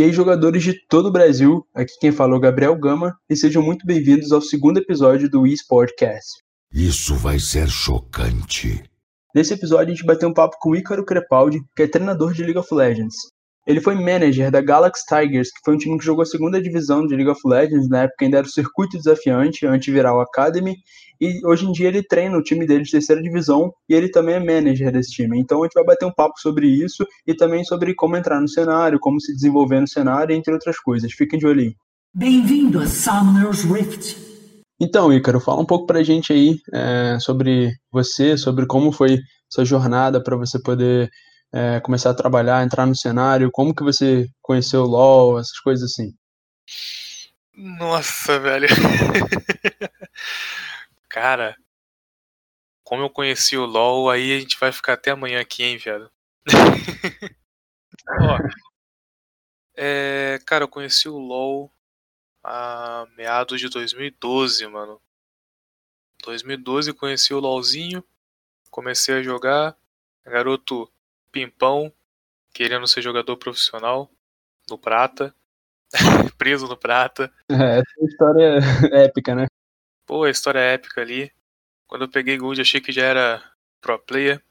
E aí, jogadores de todo o Brasil, aqui quem falou é Gabriel Gama, e sejam muito bem-vindos ao segundo episódio do eSportcast. Isso vai ser chocante. Nesse episódio, a gente bateu um papo com o Ícaro Crepaldi, que é treinador de League of Legends. Ele foi manager da Galaxy Tigers, que foi um time que jogou a segunda divisão de League of Legends, na época ainda era o circuito desafiante, antiviral Academy, e hoje em dia ele treina o time dele de terceira divisão e ele também é manager desse time. Então a gente vai bater um papo sobre isso e também sobre como entrar no cenário, como se desenvolver no cenário, entre outras coisas. Fiquem de olho aí. Bem-vindo a Summoner's Rift. Então, Ícaro, fala um pouco pra gente aí é, sobre você, sobre como foi sua jornada para você poder é, começar a trabalhar, entrar no cenário, como que você conheceu o LoL, essas coisas assim. Nossa, velho. Cara, como eu conheci o LoL, aí a gente vai ficar até amanhã aqui, hein, velho. Ó, é, cara, eu conheci o LoL a meados de 2012, mano. 2012 conheci o LoLzinho, comecei a jogar, garoto pimpão, querendo ser jogador profissional, no prata, preso no prata. É, essa história é épica, né? Pô, a história é épica ali. Quando eu peguei Gold, achei que já era pro player.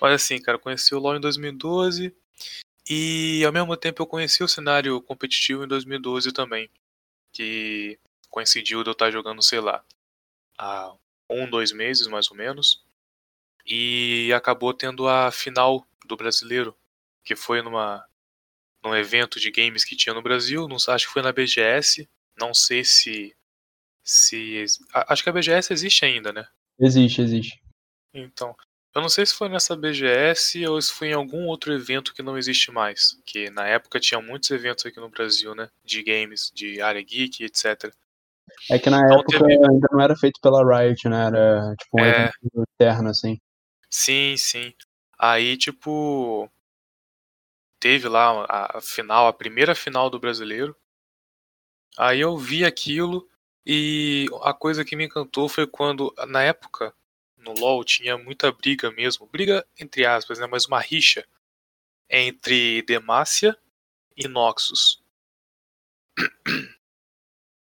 Mas assim, cara, conheci o LoL em 2012 e ao mesmo tempo eu conheci o cenário competitivo em 2012 também. Que coincidiu de eu estar jogando, sei lá, há um, dois meses mais ou menos. E acabou tendo a final do brasileiro, que foi numa num evento de games que tinha no Brasil, não, acho que foi na BGS, não sei se se. Acho que a BGS existe ainda, né? Existe, existe. Então. Eu não sei se foi nessa BGS ou se foi em algum outro evento que não existe mais. Que na época tinha muitos eventos aqui no Brasil, né? De games, de área geek, etc. É que na então, época teve... ainda não era feito pela Riot, né? Era tipo um é... evento interno, assim. Sim, sim. Aí, tipo. Teve lá a final, a primeira final do brasileiro. Aí eu vi aquilo e a coisa que me encantou foi quando, na época, no LoL tinha muita briga mesmo, briga entre aspas, né, mas uma rixa entre Demacia e Noxus.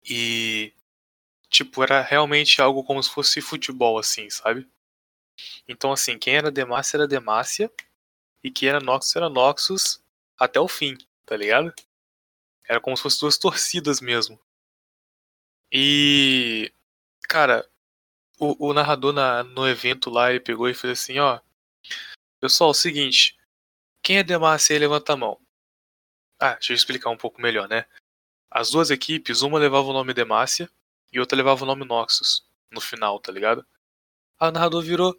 E tipo, era realmente algo como se fosse futebol assim, sabe? Então assim, quem era Demacia era Demacia e quem era Noxus era Noxus até o fim, tá ligado? Era como se fossem duas torcidas mesmo. E, cara, o, o narrador na, no evento lá, ele pegou e fez assim, ó. Pessoal, é o seguinte. Quem é Demacia levanta a mão. Ah, deixa eu explicar um pouco melhor, né? As duas equipes, uma levava o nome Demacia e outra levava o nome Noxus no final, tá ligado? Aí o narrador virou.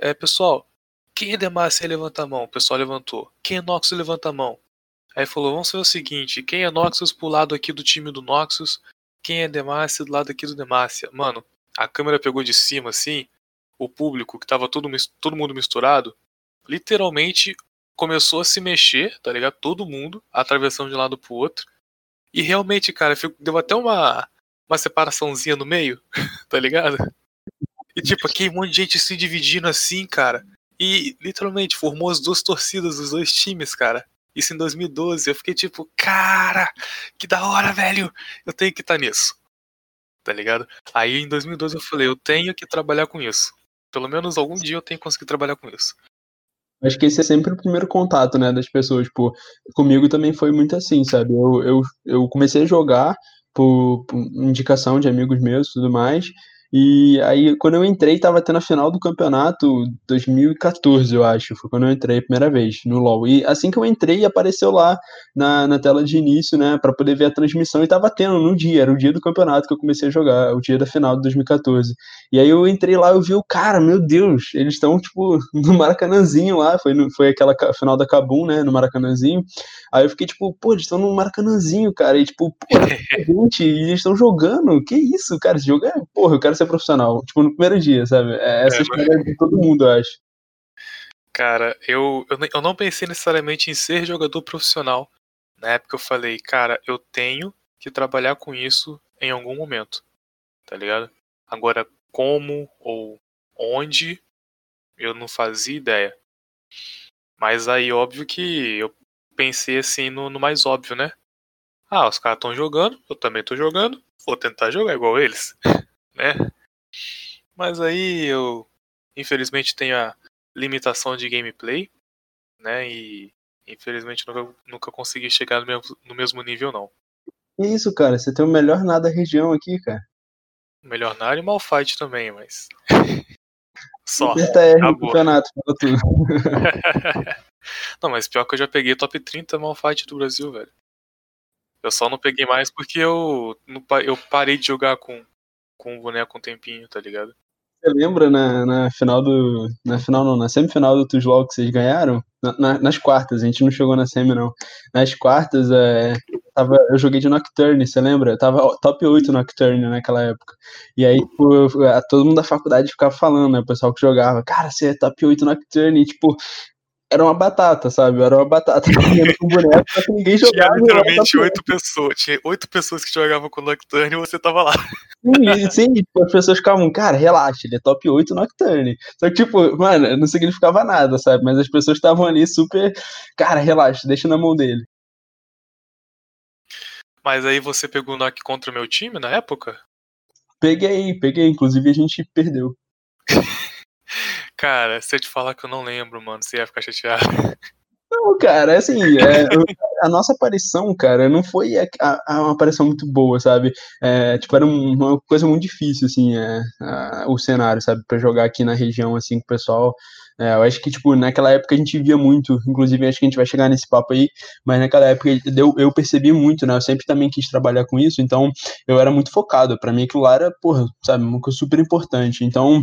É, pessoal, quem é Demacia levanta a mão. O pessoal levantou. Quem é Noxus, levanta a mão. Aí falou: vamos fazer o seguinte: quem é Noxus pro lado aqui do time do Noxus quem é Demacia do lado aqui do Demacia. Mano, a câmera pegou de cima assim, o público, que tava todo, todo mundo misturado, literalmente começou a se mexer, tá ligado? Todo mundo, atravessando de um lado pro outro. E realmente, cara, deu até uma, uma separaçãozinha no meio, tá ligado? E tipo, aqui um monte de gente se dividindo assim, cara. E literalmente formou as duas torcidas dos dois times, cara. Isso em 2012. Eu fiquei tipo, cara, que da hora, velho. Eu tenho que estar tá nisso. Tá ligado? Aí em 2012 eu falei, eu tenho que trabalhar com isso. Pelo menos algum dia eu tenho que conseguir trabalhar com isso. Acho que esse é sempre o primeiro contato, né, das pessoas. Tipo, comigo também foi muito assim, sabe? Eu, eu, eu comecei a jogar por, por indicação de amigos meus e tudo mais. E aí, quando eu entrei, tava tendo a final do campeonato 2014, eu acho. Foi quando eu entrei a primeira vez no LoL. E assim que eu entrei, apareceu lá na, na tela de início, né, para poder ver a transmissão. E tava tendo no dia, era o dia do campeonato que eu comecei a jogar, o dia da final de 2014. E aí eu entrei lá, eu vi o cara, meu Deus, eles estão, tipo, no Maracanãzinho lá. Foi, no, foi aquela final da Cabum, né, no Maracanãzinho. Aí eu fiquei tipo, pô, eles estão no Maracanãzinho, cara. E tipo, pô, gente, eles estão jogando. Que isso, cara? Esse jogo é, porra, eu quero ser profissional. Tipo, no primeiro dia, sabe? É essa é, história mas... de todo mundo, eu acho. Cara, eu, eu, eu não pensei necessariamente em ser jogador profissional. Na época eu falei, cara, eu tenho que trabalhar com isso em algum momento. Tá ligado? Agora, como ou onde, eu não fazia ideia. Mas aí, óbvio que eu pensei assim no, no mais óbvio, né? Ah, os caras estão jogando, eu também tô jogando, vou tentar jogar igual eles, né? Mas aí eu, infelizmente, tenho a limitação de gameplay, né? E infelizmente nunca, nunca consegui chegar no mesmo, no mesmo nível, não. Isso, cara, você tem o melhor nada da região aqui, cara. Melhor na área e Malfight também, mas. Só. TR no campeonato, tudo. não, mas pior que eu já peguei top 30 Malfight do Brasil, velho. Eu só não peguei mais porque eu, eu parei de jogar com, com o boneco um tempinho, tá ligado? Você lembra na, na final do. Na final não, na semifinal do Tuzlol que vocês ganharam? Na- na- nas quartas, a gente não chegou na semi, não. Nas quartas, é, tava, eu joguei de Nocturne, você lembra? Eu tava top 8 Nocturne naquela época. E aí, tipo, eu- todo mundo da faculdade ficava falando, né? O pessoal que jogava, cara, você é top 8 Nocturne, e, tipo. Era uma batata, sabe? Era uma batata com boneco, só que ninguém Tinha jogava. era literalmente oito pessoas. Tinha oito pessoas que jogavam com o Nocturne e você tava lá. Sim, sim, tipo, as pessoas ficavam, cara, relaxa, ele é top 8 Nocturne. Só que, tipo, mano, não significava nada, sabe? Mas as pessoas estavam ali super, cara, relaxa, deixa na mão dele. Mas aí você pegou o Nock contra o meu time na época? Peguei, peguei, inclusive a gente perdeu. Cara, se eu te falar que eu não lembro, mano, você ia ficar chateado. Não, cara, assim, é, a nossa aparição, cara, não foi a, a- uma aparição muito boa, sabe? É, tipo, era um- uma coisa muito difícil, assim, é, a- o cenário, sabe? Pra jogar aqui na região, assim, com o pessoal. É, eu acho que, tipo, naquela época a gente via muito, inclusive acho que a gente vai chegar nesse papo aí, mas naquela época eu, eu percebi muito, né? Eu sempre também quis trabalhar com isso, então eu era muito focado. Pra mim aquilo lá era, porra, sabe, uma coisa super importante. Então.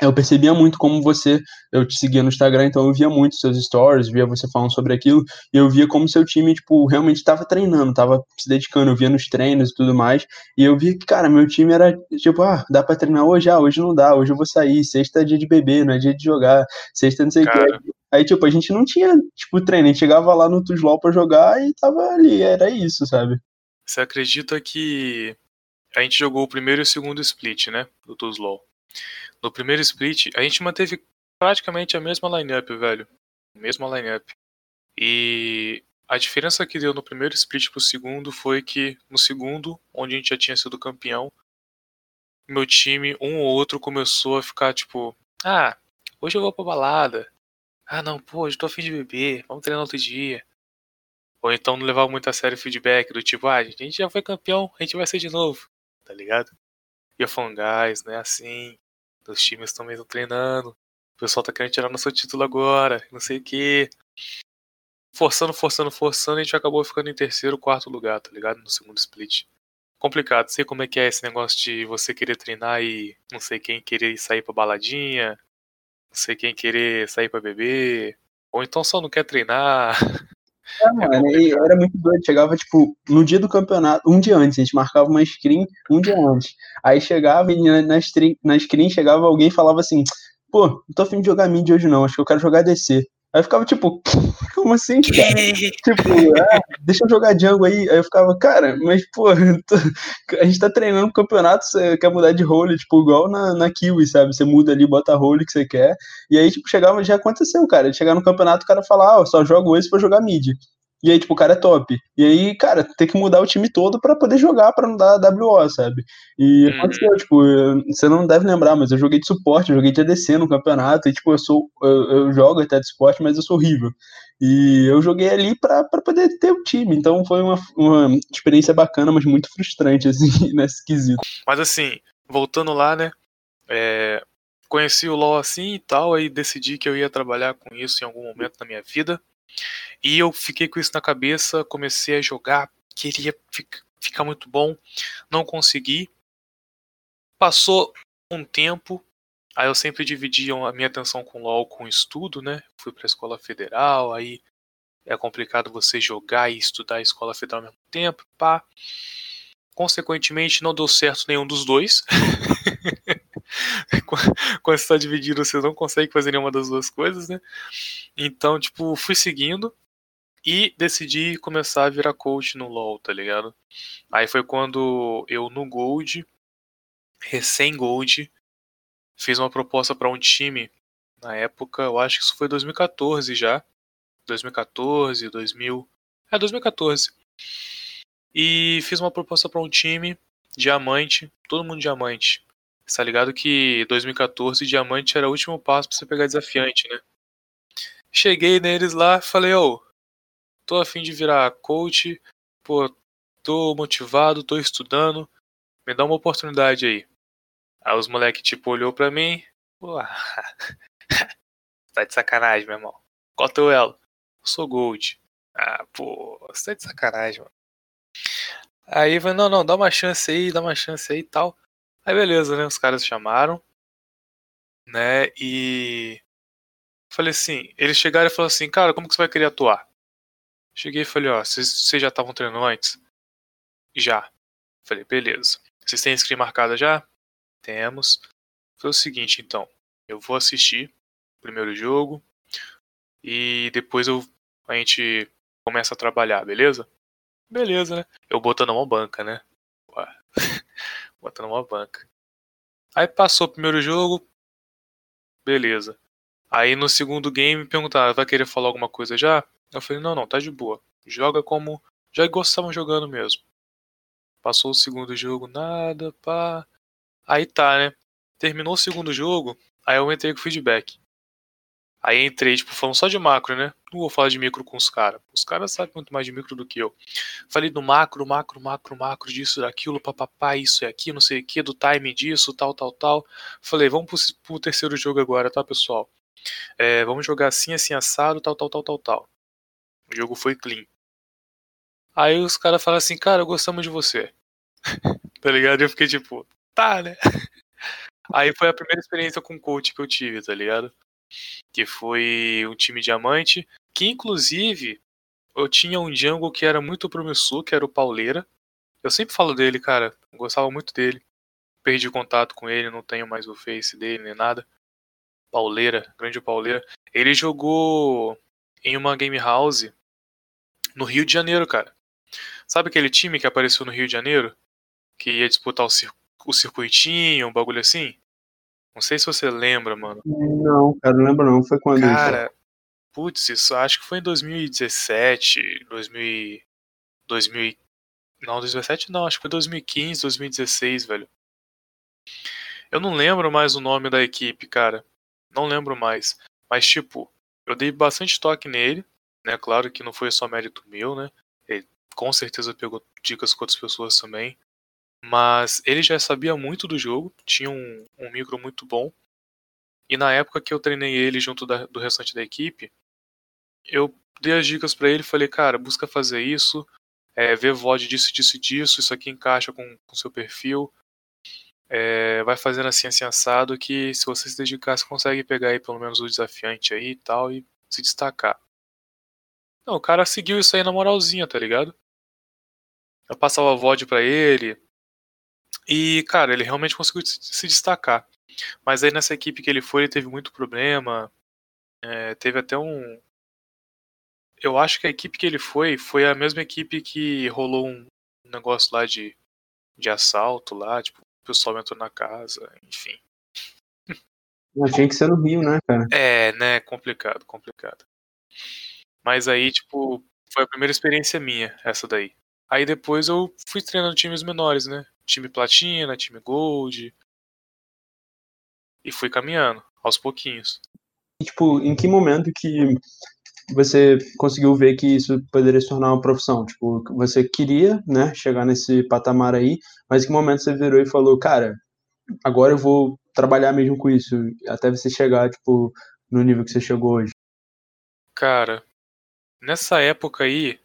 Eu percebia muito como você, eu te seguia no Instagram, então eu via muito seus stories, via você falando sobre aquilo, e eu via como seu time, tipo, realmente estava treinando, estava se dedicando, eu via nos treinos e tudo mais, e eu via que, cara, meu time era, tipo, ah, dá pra treinar hoje? Ah, hoje não dá, hoje eu vou sair, sexta é dia de beber, não é dia de jogar, sexta não sei o que. Aí, tipo, a gente não tinha, tipo, treino, a gente chegava lá no Tuslol pra jogar e tava ali, era isso, sabe? você acredita que a gente jogou o primeiro e o segundo split, né? Do Tuzlaw. No primeiro split, a gente manteve praticamente a mesma lineup, velho. Mesma lineup. E a diferença que deu no primeiro split pro segundo foi que no segundo, onde a gente já tinha sido campeão, meu time, um ou outro, começou a ficar tipo: Ah, hoje eu vou pra balada. Ah, não, pô, hoje tô afim de beber, vamos treinar outro dia. Ou então não levava muito a sério o feedback do tipo, ah, a gente já foi campeão, a gente vai ser de novo, tá ligado? E eu falando, guys, não é assim, os times também estão treinando, o pessoal tá querendo tirar nosso título agora, não sei o que. Forçando, forçando, forçando, a gente acabou ficando em terceiro, quarto lugar, tá ligado? No segundo split. Complicado, sei como é que é esse negócio de você querer treinar e não sei quem querer sair pra baladinha, não sei quem querer sair pra beber, ou então só não quer treinar. É, mano, era muito doido. Chegava, tipo, no dia do campeonato, um dia antes, a gente marcava uma screen um dia antes. Aí chegava e na, na, stream, na screen chegava alguém e falava assim: pô, não tô afim de jogar mid hoje não, acho que eu quero jogar DC. Aí eu ficava tipo, como assim, cara? tipo, ah, deixa eu jogar Django aí. Aí eu ficava, cara, mas pô, tô- a gente tá treinando pro campeonato, você quer mudar de role, tipo, igual na, na Kiwi, sabe? Você muda ali, bota a role que você quer. E aí, tipo, chegava, já aconteceu, cara. Chegar no campeonato, o cara falar, ah, eu só jogo esse pra jogar mid. E aí, tipo, o cara é top. E aí, cara, tem que mudar o time todo pra poder jogar, pra não dar WO, sabe? E Uhum. aconteceu, tipo, eu- você não deve lembrar, mas eu joguei de suporte, eu joguei de ADC no campeonato, e tipo, eu sou, eu, eu jogo até de suporte, mas eu sou horrível. E eu joguei ali pra, pra poder ter o time, então foi uma, uma experiência bacana, mas muito frustrante, assim, nesse quesito. Mas assim, voltando lá, né? é, conheci o LoL assim e tal, aí decidi que eu ia trabalhar com isso em algum momento na minha vida. E eu fiquei com isso na cabeça, comecei a jogar, queria fi- ficar muito bom, não consegui. Passou um tempo, aí eu sempre dividia a minha atenção com LoL com estudo, né? Fui pra escola federal, aí é complicado você jogar e estudar a escola federal ao mesmo tempo, pá. Consequentemente, não deu certo nenhum dos dois. Quando você tá dividido, você não consegue fazer nenhuma das duas coisas, né? Então, tipo, fui seguindo e decidi começar a virar coach no LoL, tá ligado? Aí foi quando eu no Gold, recém Gold, fiz uma proposta pra um time na época, eu acho que isso foi 2014 já. 2014, 2000. É, 2014. E fiz uma proposta para um time, diamante, todo mundo diamante. Você tá ligado que 2014 diamante era o último passo pra você pegar desafiante, né? Cheguei neles lá, falei, ô, tô afim de virar coach, pô, tô motivado, tô estudando, me dá uma oportunidade aí. Aí os moleques, tipo, olhou pra mim, pô, tá de sacanagem, meu irmão. Qual teu elo? Sou gold. Ah, pô, você tá de sacanagem, mano. Aí vai, não, não, dá uma chance aí, dá uma chance aí e tal. Aí beleza, né? Os caras chamaram, né? E falei assim, eles chegaram e falaram assim, cara, como que você vai querer atuar? Cheguei e falei, ó, vocês já estavam treinando antes? Já. Falei, beleza. Vocês têm screen marcada já? Temos. Foi o seguinte, então. Eu vou assistir o primeiro jogo e depois eu, a gente começa a trabalhar, beleza? Beleza, né? Eu botando uma banca, né? botando uma banca. Aí passou o primeiro jogo, beleza. Aí no segundo game perguntaram, vai querer falar alguma coisa já? Eu falei, não, não, tá de boa. Joga como já gostavam jogando mesmo. Passou o segundo jogo, nada, pá. Aí tá, né? Terminou o segundo jogo, aí eu entrei com feedback. Aí entrei, tipo, falando só de macro, né? Não vou falar de micro com os caras. Os caras sabem muito mais de micro do que eu. Falei do macro, macro, macro, macro, disso, daquilo, papapá, isso e aqui, não sei o que, do time disso, tal, tal, tal. Falei, vamos pro, pro terceiro jogo agora, tá, pessoal? É, vamos jogar assim, assim, assado, tal, tal, tal, tal, tal. O jogo foi clean. Aí os caras falam assim, cara, gostamos de você. tá ligado? Eu fiquei tipo, tá, né? Aí foi a primeira experiência com coach que eu tive, tá ligado? Que foi um time diamante, que inclusive eu tinha um jungle que era muito promissor, que era o Pauleira. Eu sempre falo dele, cara, gostava muito dele. Perdi contato com ele, não tenho mais o face dele nem nada. Pauleira, grande Pauleira. Ele jogou em uma game house no Rio de Janeiro, cara. Sabe aquele time que apareceu no Rio de Janeiro? Que ia disputar o, cir o circuitinho, um bagulho assim? Não sei se você lembra, mano. Não, cara, não lembro não. Foi quando Cara, putz, isso acho que foi em 2017, 2000, 2000 não, 2017 não, acho que foi 2015, 2016, velho. Eu não lembro mais o nome da equipe, cara. Não lembro mais. Mas, tipo, eu dei bastante toque nele, né? Claro que não foi só mérito meu, né? Ele com certeza pegou dicas com outras pessoas também. Mas ele já sabia muito do jogo, tinha um, um micro muito bom. E na época que eu treinei ele junto da, do restante da equipe, eu dei as dicas para ele falei, cara, busca fazer isso, é, ver VOD disso, disso disso, isso aqui encaixa com o seu perfil. É, vai fazendo assim, assim, assado, que se você se dedicar, você consegue pegar aí pelo menos o desafiante aí e tal, e se destacar. Não, o cara seguiu isso aí na moralzinha, tá ligado? Eu passava VOD pra ele, e, cara, ele realmente conseguiu se destacar. Mas aí nessa equipe que ele foi, ele teve muito problema. É, teve até um. Eu acho que a equipe que ele foi foi a mesma equipe que rolou um negócio lá de, de assalto lá, tipo, o pessoal entrou na casa, enfim. Mas tinha que ser no Rio, né, cara? É, né, complicado, complicado. Mas aí, tipo, foi a primeira experiência minha, essa daí. Aí depois eu fui treinando times menores, né? Time platina, time gold. E fui caminhando, aos pouquinhos. E, tipo, em que momento que você conseguiu ver que isso poderia se tornar uma profissão? Tipo, você queria, né, chegar nesse patamar aí, mas em que momento você virou e falou, cara, agora eu vou trabalhar mesmo com isso, até você chegar, tipo, no nível que você chegou hoje? Cara, nessa época aí,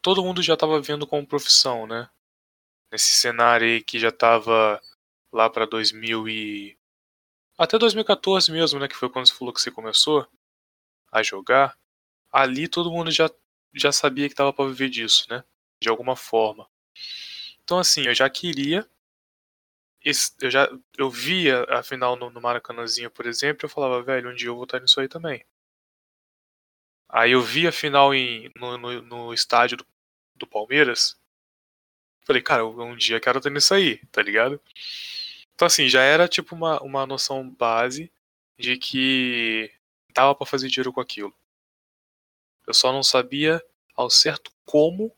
todo mundo já estava vendo como profissão, né? Nesse cenário aí que já estava lá para 2000 e até 2014 mesmo, né, que foi quando você falou que você começou a jogar. Ali todo mundo já já sabia que tava para viver disso, né? De alguma forma. Então assim, eu já queria eu já eu via a final no, no Maracanãzinho, por exemplo, eu falava, velho, um dia eu vou estar nisso aí também. Aí eu vi a final em, no, no, no estádio do, do, Palmeiras. Falei, cara, um dia quero ter nisso aí, tá ligado? Então assim, já era tipo uma, uma noção base de que dava para fazer dinheiro com aquilo. Eu só não sabia ao certo como,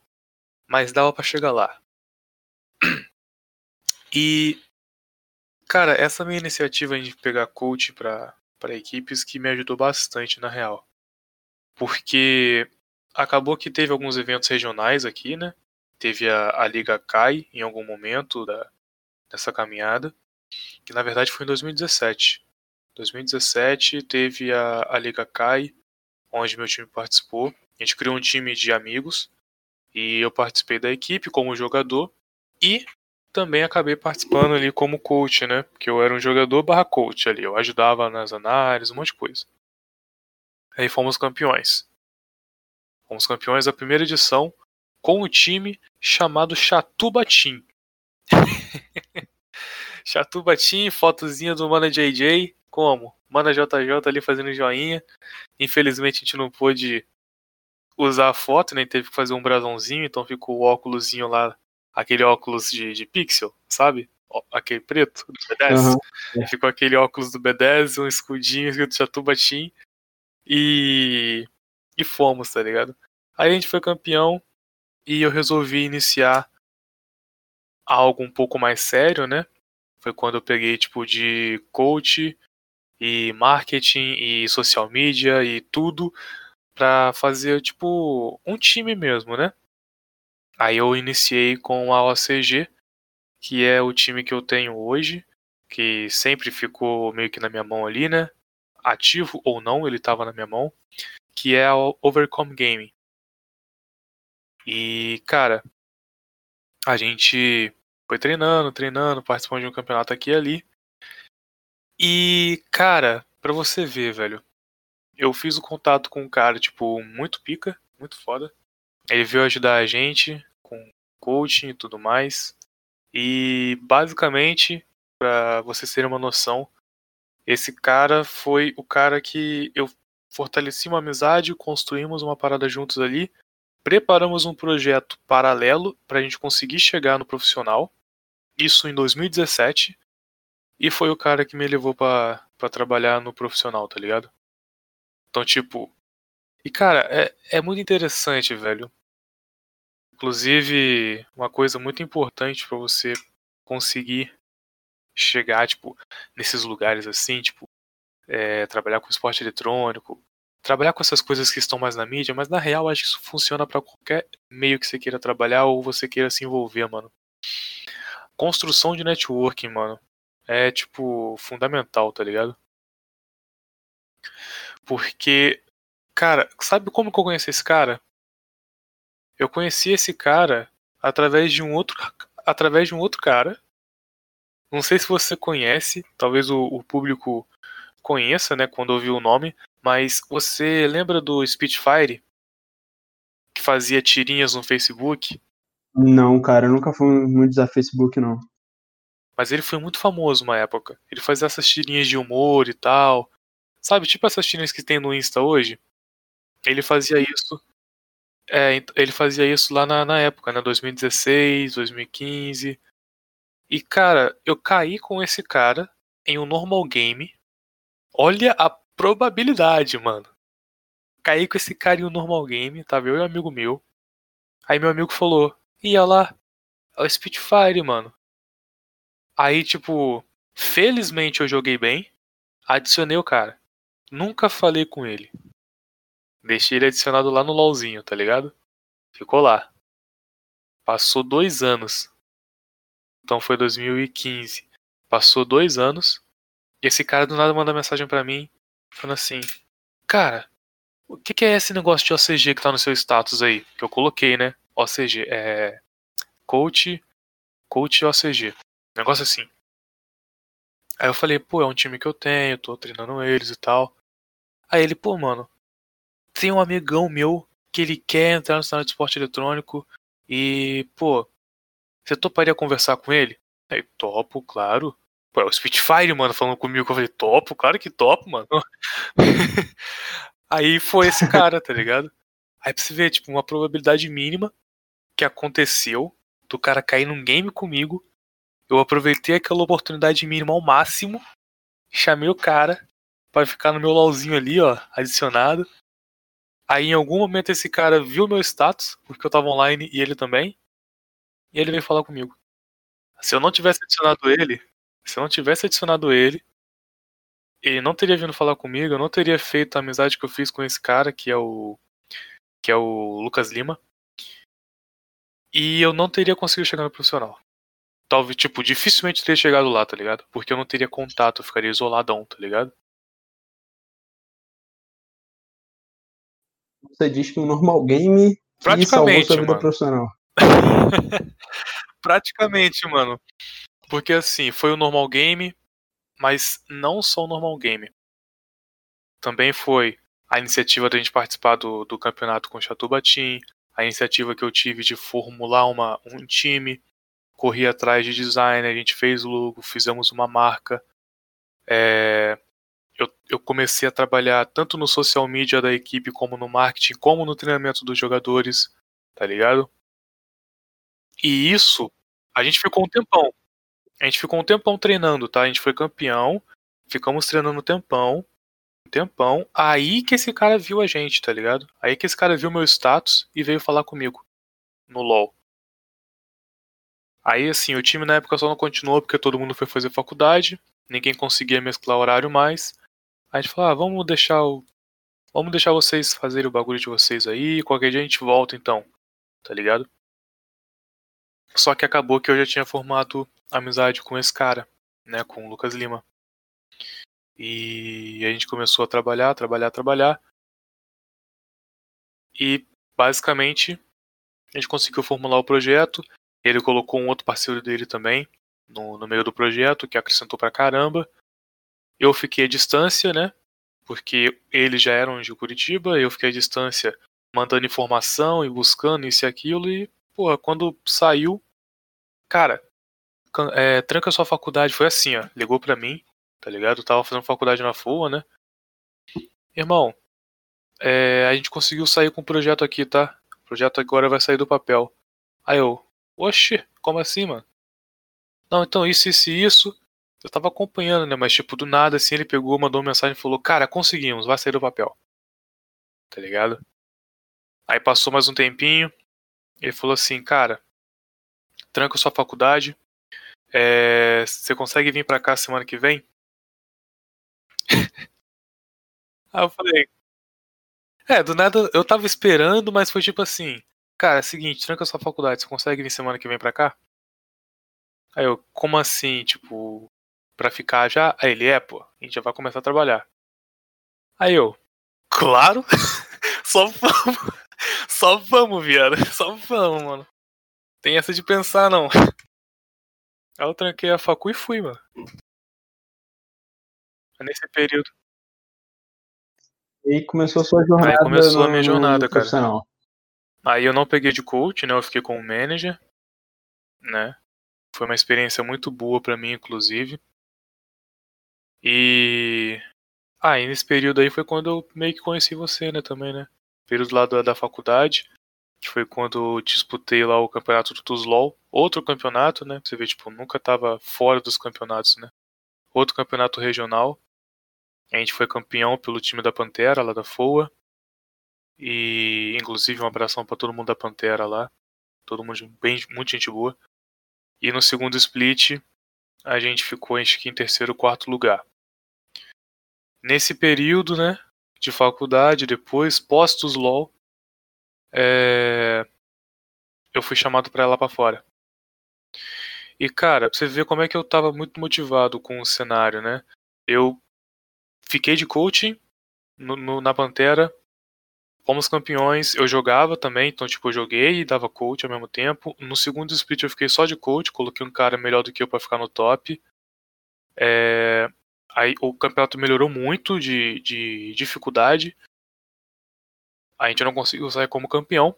mas dava pra chegar lá. E, cara, essa minha iniciativa de pegar coach pra, pra equipes que me ajudou bastante, na real. Porque acabou que teve alguns eventos regionais aqui, né? Teve a, a Liga CAI em algum momento da, dessa caminhada, que na verdade foi em 2017. 2017 teve a, a Liga CAI, onde meu time participou. A gente criou um time de amigos e eu participei da equipe como jogador e também acabei participando ali como coach, né? Porque eu era um jogador barra coach ali. Eu ajudava nas análises, um monte de coisa. Aí fomos campeões. Fomos campeões da primeira edição com o time chamado Chatubatim. Chatubatim, fotozinha do Mana JJ. Como? Mana JJ ali fazendo joinha. Infelizmente a gente não pôde usar a foto, nem né? teve que fazer um brasãozinho, então ficou o óculosinho lá aquele óculos de, de pixel, sabe? Aquele preto do B10. Uhum. Ficou aquele óculos do B10, um escudinho escrito Chatubatim. E. E fomos, tá ligado? Aí a gente foi campeão e eu resolvi iniciar algo um pouco mais sério, né? Foi quando eu peguei tipo de coach e marketing e social media e tudo para fazer tipo um time mesmo, né? Aí eu iniciei com a OCG, que é o time que eu tenho hoje, que sempre ficou meio que na minha mão ali, né? Ativo ou não, ele estava na minha mão, que é a Overcome Gaming. E, cara, a gente foi treinando, treinando, participando de um campeonato aqui e ali. E, cara, pra você ver, velho, eu fiz o contato com um cara, tipo, muito pica, muito foda. Ele veio ajudar a gente com coaching e tudo mais. E basicamente, para vocês terem uma noção, esse cara foi o cara que eu fortaleci uma amizade, construímos uma parada juntos ali, preparamos um projeto paralelo para a gente conseguir chegar no profissional. Isso em 2017. E foi o cara que me levou para trabalhar no profissional, tá ligado? Então, tipo, e cara, é, é muito interessante, velho. Inclusive, uma coisa muito importante para você conseguir chegar, tipo, nesses lugares assim, tipo, é, trabalhar com esporte eletrônico, trabalhar com essas coisas que estão mais na mídia, mas na real acho que isso funciona para qualquer meio que você queira trabalhar ou você queira se envolver, mano. Construção de networking, mano, é tipo fundamental, tá ligado? Porque Cara, sabe como que eu conheci esse cara? Eu conheci esse cara através de um outro através de um outro cara. Não sei se você conhece, talvez o, o público conheça, né, quando ouviu o nome, mas você lembra do Spitfire que fazia tirinhas no Facebook? Não, cara, eu nunca fui muito usar Facebook não. Mas ele foi muito famoso uma época. Ele fazia essas tirinhas de humor e tal. Sabe, tipo essas tirinhas que tem no Insta hoje? Ele fazia isso. É, ele fazia isso lá na, na época, né? 2016, 2015. E, cara, eu caí com esse cara em um normal game. Olha a probabilidade, mano. Caí com esse cara em um normal game, tava eu e um amigo meu. Aí meu amigo falou: ia lá, é o Spitfire, mano. Aí, tipo, felizmente eu joguei bem, adicionei o cara. Nunca falei com ele. Deixei ele adicionado lá no LOLzinho, tá ligado? Ficou lá. Passou dois anos. Então foi 2015. Passou dois anos. E esse cara do nada manda mensagem para mim, falando assim: Cara, o que, que, é esse negócio de OCG que tá no seu status aí? Que eu coloquei, né? OCG. É. Coach. Coach OCG. Negócio assim. Aí eu falei, pô, é um time que eu tenho, tô treinando eles e tal. Aí ele, pô, mano, tem um amigão meu que ele quer entrar no cenário de esporte eletrônico e, pô, você toparia conversar com ele? Aí, topo, claro. Pô, é o Spitfire, mano, falando comigo. Eu falei, topo, claro que topo, mano. Aí foi esse cara, tá ligado? Aí pra você ver, tipo, uma probabilidade mínima que aconteceu do cara cair num game comigo. Eu aproveitei aquela oportunidade mínima ao máximo, chamei o cara para ficar no meu LOLzinho ali, ó, adicionado. Aí em algum momento esse cara viu meu status, porque eu tava online e ele também. E ele veio falar comigo. Se eu não tivesse adicionado ele, se eu não tivesse adicionado ele, ele não teria vindo falar comigo, eu não teria feito a amizade que eu fiz com esse cara, que é o que é o Lucas Lima. E eu não teria conseguido chegar no profissional. Talvez, tipo, dificilmente teria chegado lá, tá ligado? Porque eu não teria contato, eu ficaria isoladão, tá ligado? Você diz que o normal game que salvou sua vida mano. profissional. Praticamente, mano. Porque assim, foi o normal game, mas não só o normal game. Também foi a iniciativa da gente participar do, do campeonato com o Chatubatim, a iniciativa que eu tive de formular uma, um time, corri atrás de design, a gente fez o logo, fizemos uma marca. É, eu, eu comecei a trabalhar tanto no social media da equipe, como no marketing, como no treinamento dos jogadores, tá ligado? E isso, a gente ficou um tempão. A gente ficou um tempão treinando, tá? A gente foi campeão, ficamos treinando um tempão, um tempão. Aí que esse cara viu a gente, tá ligado? Aí que esse cara viu meu status e veio falar comigo no LoL. Aí, assim, o time na época só não continuou porque todo mundo foi fazer faculdade, ninguém conseguia mesclar horário mais. Aí a gente falou, ah, vamos deixar o. Vamos deixar vocês fazerem o bagulho de vocês aí, qualquer dia a gente volta então. Tá ligado? Só que acabou que eu já tinha formado amizade com esse cara, né? Com o Lucas Lima. E a gente começou a trabalhar, trabalhar, trabalhar. E basicamente a gente conseguiu formular o projeto. Ele colocou um outro parceiro dele também no, no meio do projeto, que acrescentou pra caramba. Eu fiquei à distância, né? Porque eles já eram de Curitiba, eu fiquei à distância mandando informação e buscando isso e aquilo. E, porra, quando saiu, cara, é, tranca sua faculdade. Foi assim, ó. Ligou pra mim, tá ligado? Eu tava fazendo faculdade na FUA, né? Irmão, é, a gente conseguiu sair com o projeto aqui, tá? O projeto agora vai sair do papel. Aí eu, Oxi, como assim, mano? Não, então isso, isso e isso. Eu tava acompanhando, né? Mas, tipo, do nada, assim, ele pegou, mandou uma mensagem e falou: Cara, conseguimos, vai sair do papel. Tá ligado? Aí passou mais um tempinho. Ele falou assim: Cara, tranca sua faculdade. É, você consegue vir pra cá semana que vem? Aí eu falei: É, do nada eu tava esperando, mas foi tipo assim: Cara, é o seguinte, tranca sua faculdade, você consegue vir semana que vem pra cá? Aí eu, como assim, tipo, pra ficar já? Aí ele, é, pô, a gente já vai começar a trabalhar. Aí eu, claro, só vamos, só vamos, viado, só vamos, mano. Tem essa de pensar, não. Aí eu tranquei a facu e fui, mano. Nesse período. E aí começou a sua jornada. Aí começou a minha jornada, cara. Aí eu não peguei de coach, né? Eu fiquei como manager, né? Foi uma experiência muito boa para mim, inclusive. E ah, e nesse período aí foi quando eu meio que conheci você, né, também, né? Período lá da, da faculdade, que foi quando disputei lá o campeonato do Tuzlol, outro campeonato, né? Você vê, tipo, nunca tava fora dos campeonatos, né? Outro campeonato regional. A gente foi campeão pelo time da Pantera, lá da FOA. E inclusive um abração para todo mundo da Pantera lá. Todo mundo bem, muita gente boa. E no segundo split a gente ficou acho que em terceiro quarto lugar. Nesse período, né, de faculdade, depois, postos LOL, é... eu fui chamado para lá para fora. E cara, pra você ver como é que eu tava muito motivado com o cenário, né? Eu fiquei de coaching no, no, na Pantera Fomos campeões, eu jogava também, então tipo, eu joguei e dava coach ao mesmo tempo. No segundo split eu fiquei só de coach, coloquei um cara melhor do que eu para ficar no top. É... Aí o campeonato melhorou muito de, de dificuldade. A gente não conseguiu sair como campeão.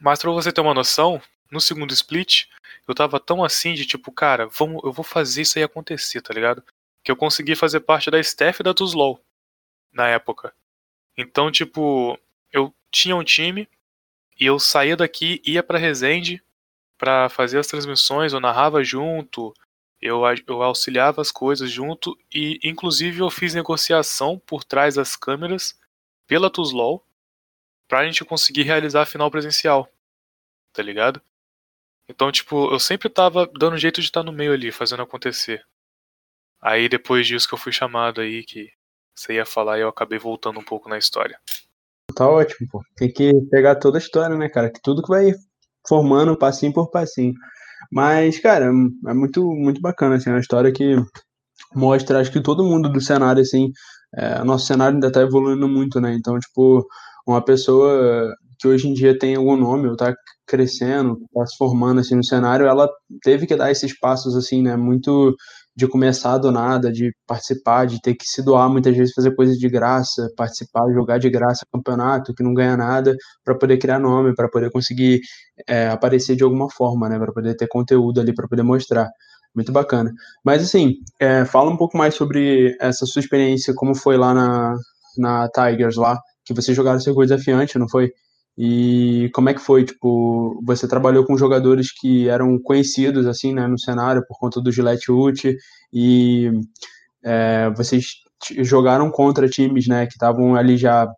Mas pra você ter uma noção, no segundo split, eu tava tão assim de tipo, cara, vamos, eu vou fazer isso aí acontecer, tá ligado? Que eu consegui fazer parte da staff da Tuzlow na época. Então, tipo, eu tinha um time e eu saía daqui, ia para Resende para fazer as transmissões, eu narrava junto, eu, eu auxiliava as coisas junto e, inclusive, eu fiz negociação por trás das câmeras pela Tuzlol, pra gente conseguir realizar a final presencial. Tá ligado? Então, tipo, eu sempre tava dando jeito de estar no meio ali, fazendo acontecer. Aí depois disso que eu fui chamado aí, que você ia falar, eu acabei voltando um pouco na história. Tá ótimo, pô. Tem que pegar toda a história, né, cara? Que tudo que vai formando passinho por passinho. Mas, cara, é muito, muito bacana, assim, uma história que mostra, acho que todo mundo do cenário, assim, é, nosso cenário ainda tá evoluindo muito, né? Então, tipo, uma pessoa que hoje em dia tem algum nome, ou tá crescendo, tá se formando, assim, no cenário, ela teve que dar esses passos, assim, né? Muito de começar do nada, de participar, de ter que se doar muitas vezes, fazer coisas de graça, participar, jogar de graça campeonato que não ganha nada, para poder criar nome, para poder conseguir é, aparecer de alguma forma, né, para poder ter conteúdo ali, para poder mostrar. Muito bacana. Mas assim, é, fala um pouco mais sobre essa sua experiência, como foi lá na, na Tigers lá, que vocês jogaram circuito desafiante, não foi? E como é que foi, tipo, você trabalhou com jogadores que eram conhecidos, assim, né, no cenário, por conta do Gillette Ute, e é, vocês jogaram contra times, né, que estavam ali já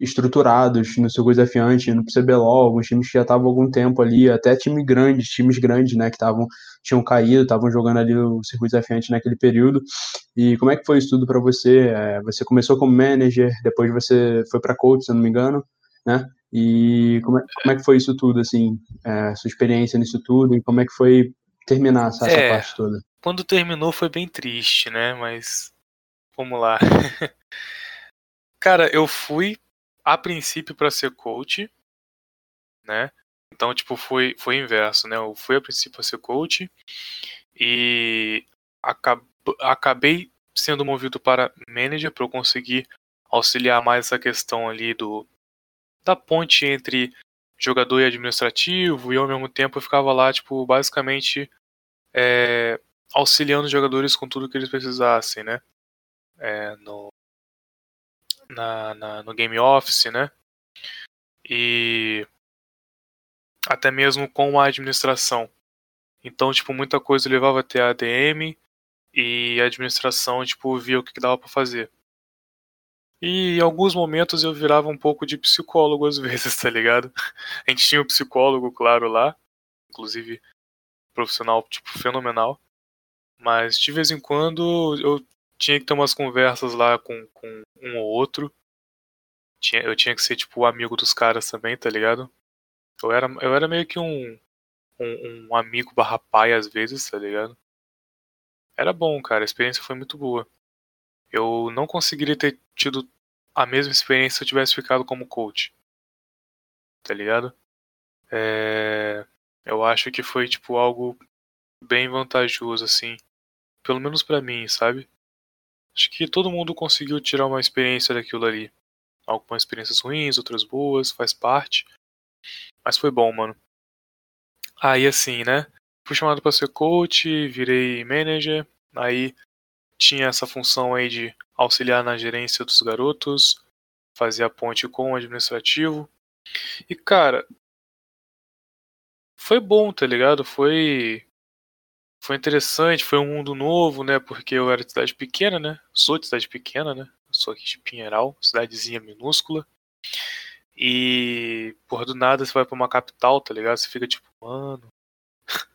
estruturados no seu desafiante, no CBLOL, alguns times que já estavam há algum tempo ali, até time grandes, times grandes, né, que estavam tinham caído, estavam jogando ali o circuito desafiante naquele período. E como é que foi isso tudo para você? É, você começou como manager, depois você foi para coach, se eu não me engano, né? E como é, como é que foi isso tudo, assim, é, sua experiência nisso tudo, e como é que foi terminar essa, essa É. parte toda? Quando terminou foi bem triste, né? Mas vamos lá. Cara, eu fui a princípio pra ser coach, né? Então, tipo, foi foi inverso, né? Eu fui a princípio pra ser coach e acab- acabei sendo movido para manager para eu conseguir auxiliar mais essa questão ali do da ponte entre jogador e administrativo e ao mesmo tempo eu ficava lá, tipo, basicamente é, auxiliando os jogadores com tudo que eles precisassem, né? É, no, na, na- no Game Office, né? E até mesmo com a administração. Então, tipo, muita coisa levava até a ADM e a administração, tipo, via o que que dava pra fazer. E em alguns momentos eu virava um pouco de psicólogo às vezes, tá ligado? A gente tinha um psicólogo, claro, lá, inclusive profissional, tipo, fenomenal. Mas de vez em quando eu tinha que ter umas conversas lá com, com um ou outro. Tinha, eu tinha que ser, tipo, o amigo dos caras também, tá ligado? Eu era, eu era meio que um, um, um amigo barra pai às vezes, tá ligado? Era bom, cara, a experiência foi muito boa. Eu não conseguiria ter tido a mesma experiência se eu tivesse ficado como coach. Tá ligado? É... Eu acho que foi, tipo, algo bem vantajoso, assim. Pelo menos pra mim, sabe? Acho que todo mundo conseguiu tirar uma experiência daquilo ali. Algumas experiências ruins, outras boas, faz parte. Mas foi bom, mano. Aí assim, né? Fui chamado pra ser coach, virei manager. Aí tinha essa função aí de auxiliar na gerência dos garotos, fazer a ponte com o administrativo. E cara, foi bom, tá ligado? Foi foi interessante, foi um mundo novo, né? Porque eu era de cidade pequena, né? Sou de cidade pequena, né? Sou aqui de Pinheiral, cidadezinha minúscula. E, porra, do nada você vai pra uma capital, tá ligado? Você fica tipo, mano.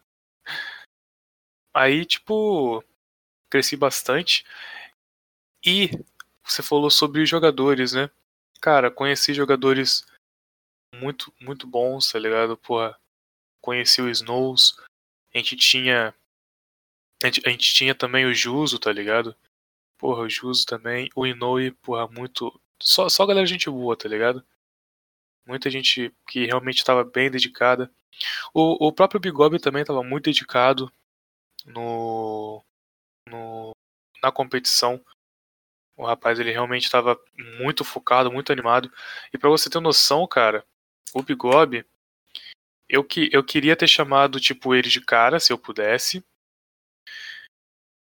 Aí, tipo, cresci bastante. E você falou sobre jogadores, né? Cara, conheci jogadores muito, muito bons, tá ligado? Porra, conheci o Snows. A gente tinha. A gente, a gente tinha também o Juso, tá ligado? Porra, o Juso também. O Inoue, porra, muito. Só, só galera gente boa, tá ligado? Muita gente que realmente estava bem dedicada. O, o próprio Bigob também estava muito dedicado no, no na competição. O rapaz ele realmente estava muito focado, muito animado. E para você ter noção, cara, o Bigob, eu que eu queria ter chamado tipo ele de cara, se eu pudesse.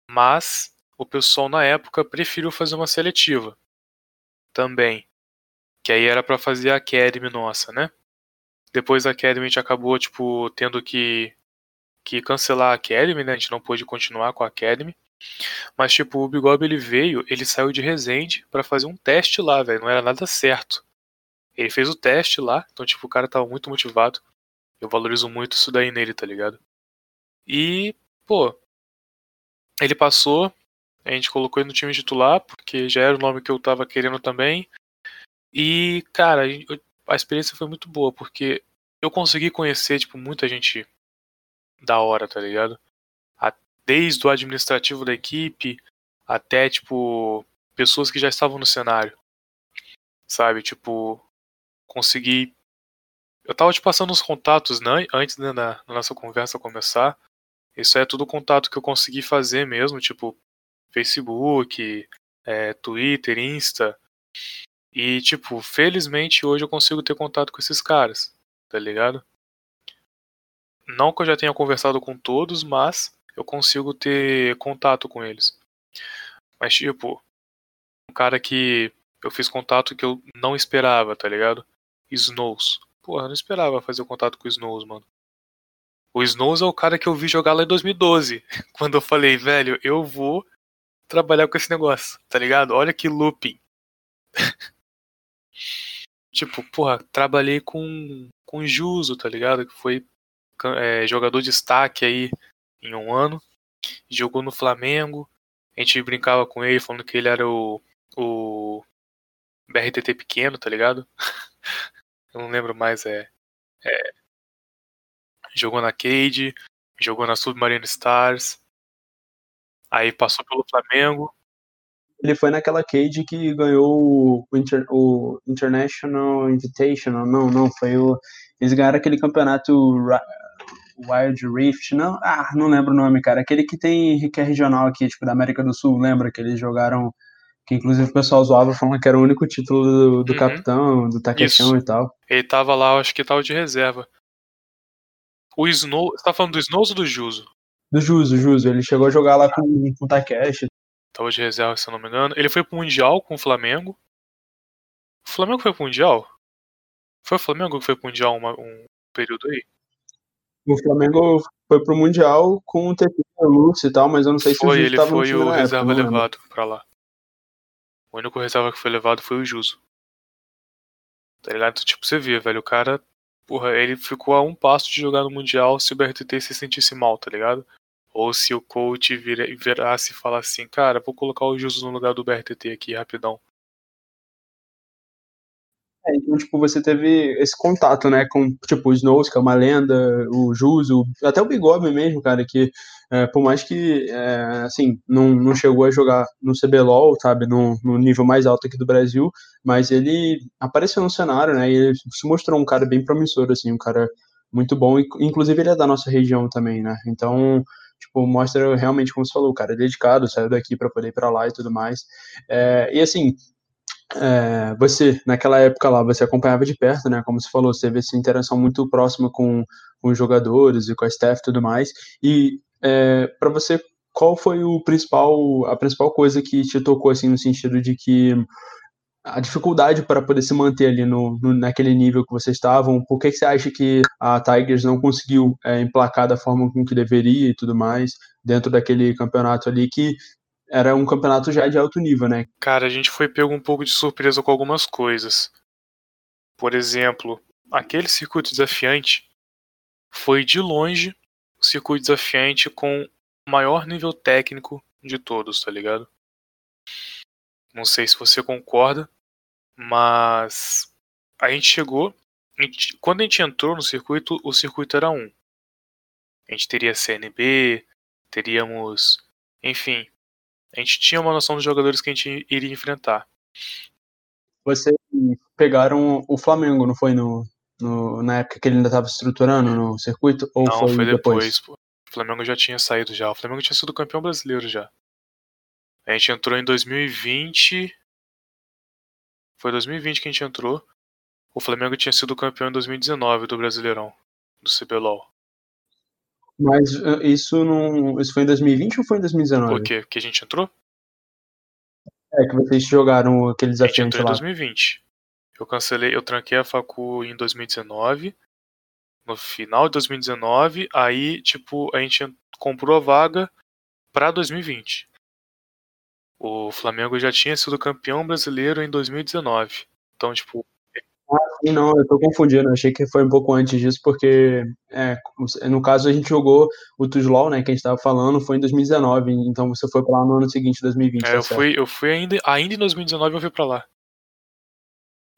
Mas o pessoal na época preferiu fazer uma seletiva também. Que aí era para fazer a Academy nossa, né? Depois a Academy a gente acabou, tipo, tendo que, que cancelar a Academy, né? A gente não pôde continuar com a Academy. Mas, tipo, o Bigob ele veio, ele saiu de Resende para fazer um teste lá, velho. Não era nada certo. Ele fez o teste lá, então, tipo, o cara tava muito motivado. Eu valorizo muito isso daí nele, tá ligado? E, pô, ele passou, a gente colocou ele no time titular, porque já era o nome que eu tava querendo também. E, cara, a experiência foi muito boa, porque eu consegui conhecer, tipo, muita gente da hora, tá ligado? Desde o administrativo da equipe até, tipo, pessoas que já estavam no cenário. Sabe? Tipo, consegui. Eu tava te passando os contatos né, antes né, da, da nossa conversa começar. Isso é tudo contato que eu consegui fazer mesmo, tipo, Facebook, é, Twitter, Insta. E, tipo, felizmente hoje eu consigo ter contato com esses caras, tá ligado? Não que eu já tenha conversado com todos, mas eu consigo ter contato com eles. Mas, tipo, um cara que eu fiz contato que eu não esperava, tá ligado? Snows. Porra, eu não esperava fazer contato com o Snows, mano. O Snows é o cara que eu vi jogar lá em 2012. Quando eu falei, velho, eu vou trabalhar com esse negócio, tá ligado? Olha que looping. tipo, porra, trabalhei com, com Juso, tá ligado? Que foi é, jogador de destaque aí em um ano. Jogou no Flamengo. A gente brincava com ele falando que ele era o, o BRTT pequeno, tá ligado? Eu não lembro mais, é, é. Jogou na Cade, jogou na Submarine Stars. Aí passou pelo Flamengo. Ele foi naquela Cade que ganhou o, Inter, o International Invitational. Não, não, foi o. Eles ganharam aquele campeonato Wild Rift, não, ah, não lembro o nome, cara. Aquele que tem que é regional aqui, tipo, da América do Sul, lembra que eles jogaram que inclusive o pessoal zoava falando que era o único título do, do uhum. capitão, do Takechão e tal. Ele tava lá, acho que tava de reserva. O Snow. Você tá falando do Snows ou do Juso? Do Juso, Juso. Ele chegou a jogar lá com, com o Takeshi. Tava de reserva, se eu não me engano. Ele foi pro Mundial com o Flamengo. O Flamengo foi pro Mundial? Foi o Flamengo que foi pro Mundial uma, um período aí? O Flamengo foi pro Mundial com o TP, Lúcio e tal, mas eu não sei foi, se o Juso ele foi o reserva época, levado pra lá. O único reserva que foi levado foi o Juso. Tá ligado? Tipo, você vê, velho, o cara, porra, ele ficou a um passo de jogar no Mundial se o BRTT se sentisse mal, tá ligado? Ou se o coach vira, virasse e falasse assim, cara, vou colocar o Juso no lugar do BRTT aqui, rapidão. É, então, tipo, você teve esse contato, né, com, tipo, o Snows, que é uma lenda, o Juso, até o Bigode mesmo, cara, que, é, por mais que, é, assim, não, não chegou a jogar no CBLOL, sabe, no, no nível mais alto aqui do Brasil, mas ele apareceu no cenário, né, e ele se mostrou um cara bem promissor, assim, um cara muito bom, e, inclusive ele é da nossa região também, né, então, tipo, mostra realmente, como você falou, o cara é dedicado, saiu daqui para poder ir para lá e tudo mais, é, e assim, é, você, naquela época lá, você acompanhava de perto, né? Como você falou, você teve essa interação muito próxima com, com os jogadores e com a staff e tudo mais. E é, para você, qual foi o principal, a principal coisa que te tocou, assim, no sentido de que a dificuldade para poder se manter ali no, no, naquele nível que vocês estavam? Por que, que você acha que a Tigers não conseguiu é, emplacar da forma com que deveria e tudo mais dentro daquele campeonato ali que era um campeonato já de alto nível, né? Cara, a gente foi pego um pouco de surpresa com algumas coisas. Por exemplo, aquele circuito desafiante foi de longe o circuito desafiante com o maior nível técnico de todos, tá ligado? Não sei se você concorda, mas a gente chegou. A gente, quando a gente entrou no circuito, o circuito era um. A gente teria CNB, teríamos. Enfim, a gente tinha uma noção dos jogadores que a gente iria enfrentar. Vocês pegaram o Flamengo, não foi no, no na época que ele ainda estava estruturando no circuito? Ou não, foi, foi depois? depois o Flamengo já tinha saído já. O Flamengo tinha sido campeão brasileiro já. A gente entrou em 2020. Foi 2020 que a gente entrou. O Flamengo tinha sido campeão em 2019 do Brasileirão, do CBLOL. Mas uh, isso não. Isso foi em 2020 ou foi em 2019? O quê? Que a gente entrou? É, que vocês jogaram aquele desafio A gente entrou lá. em 2020. Eu cancelei, eu tranquei a facu em 2019. No final de 2019, aí, tipo, a gente comprou a vaga pra 2020. O Flamengo já tinha sido campeão brasileiro em 2019. Então, tipo. Sim, não, eu tô confundindo. Achei que foi um pouco antes disso, porque é, no caso a gente jogou o Tuzlaw, né, que a gente tava falando, foi em 2019, então você foi pra lá no ano seguinte, 2020. É, tá eu certo. fui, eu fui ainda, ainda em 2019 eu fui pra lá.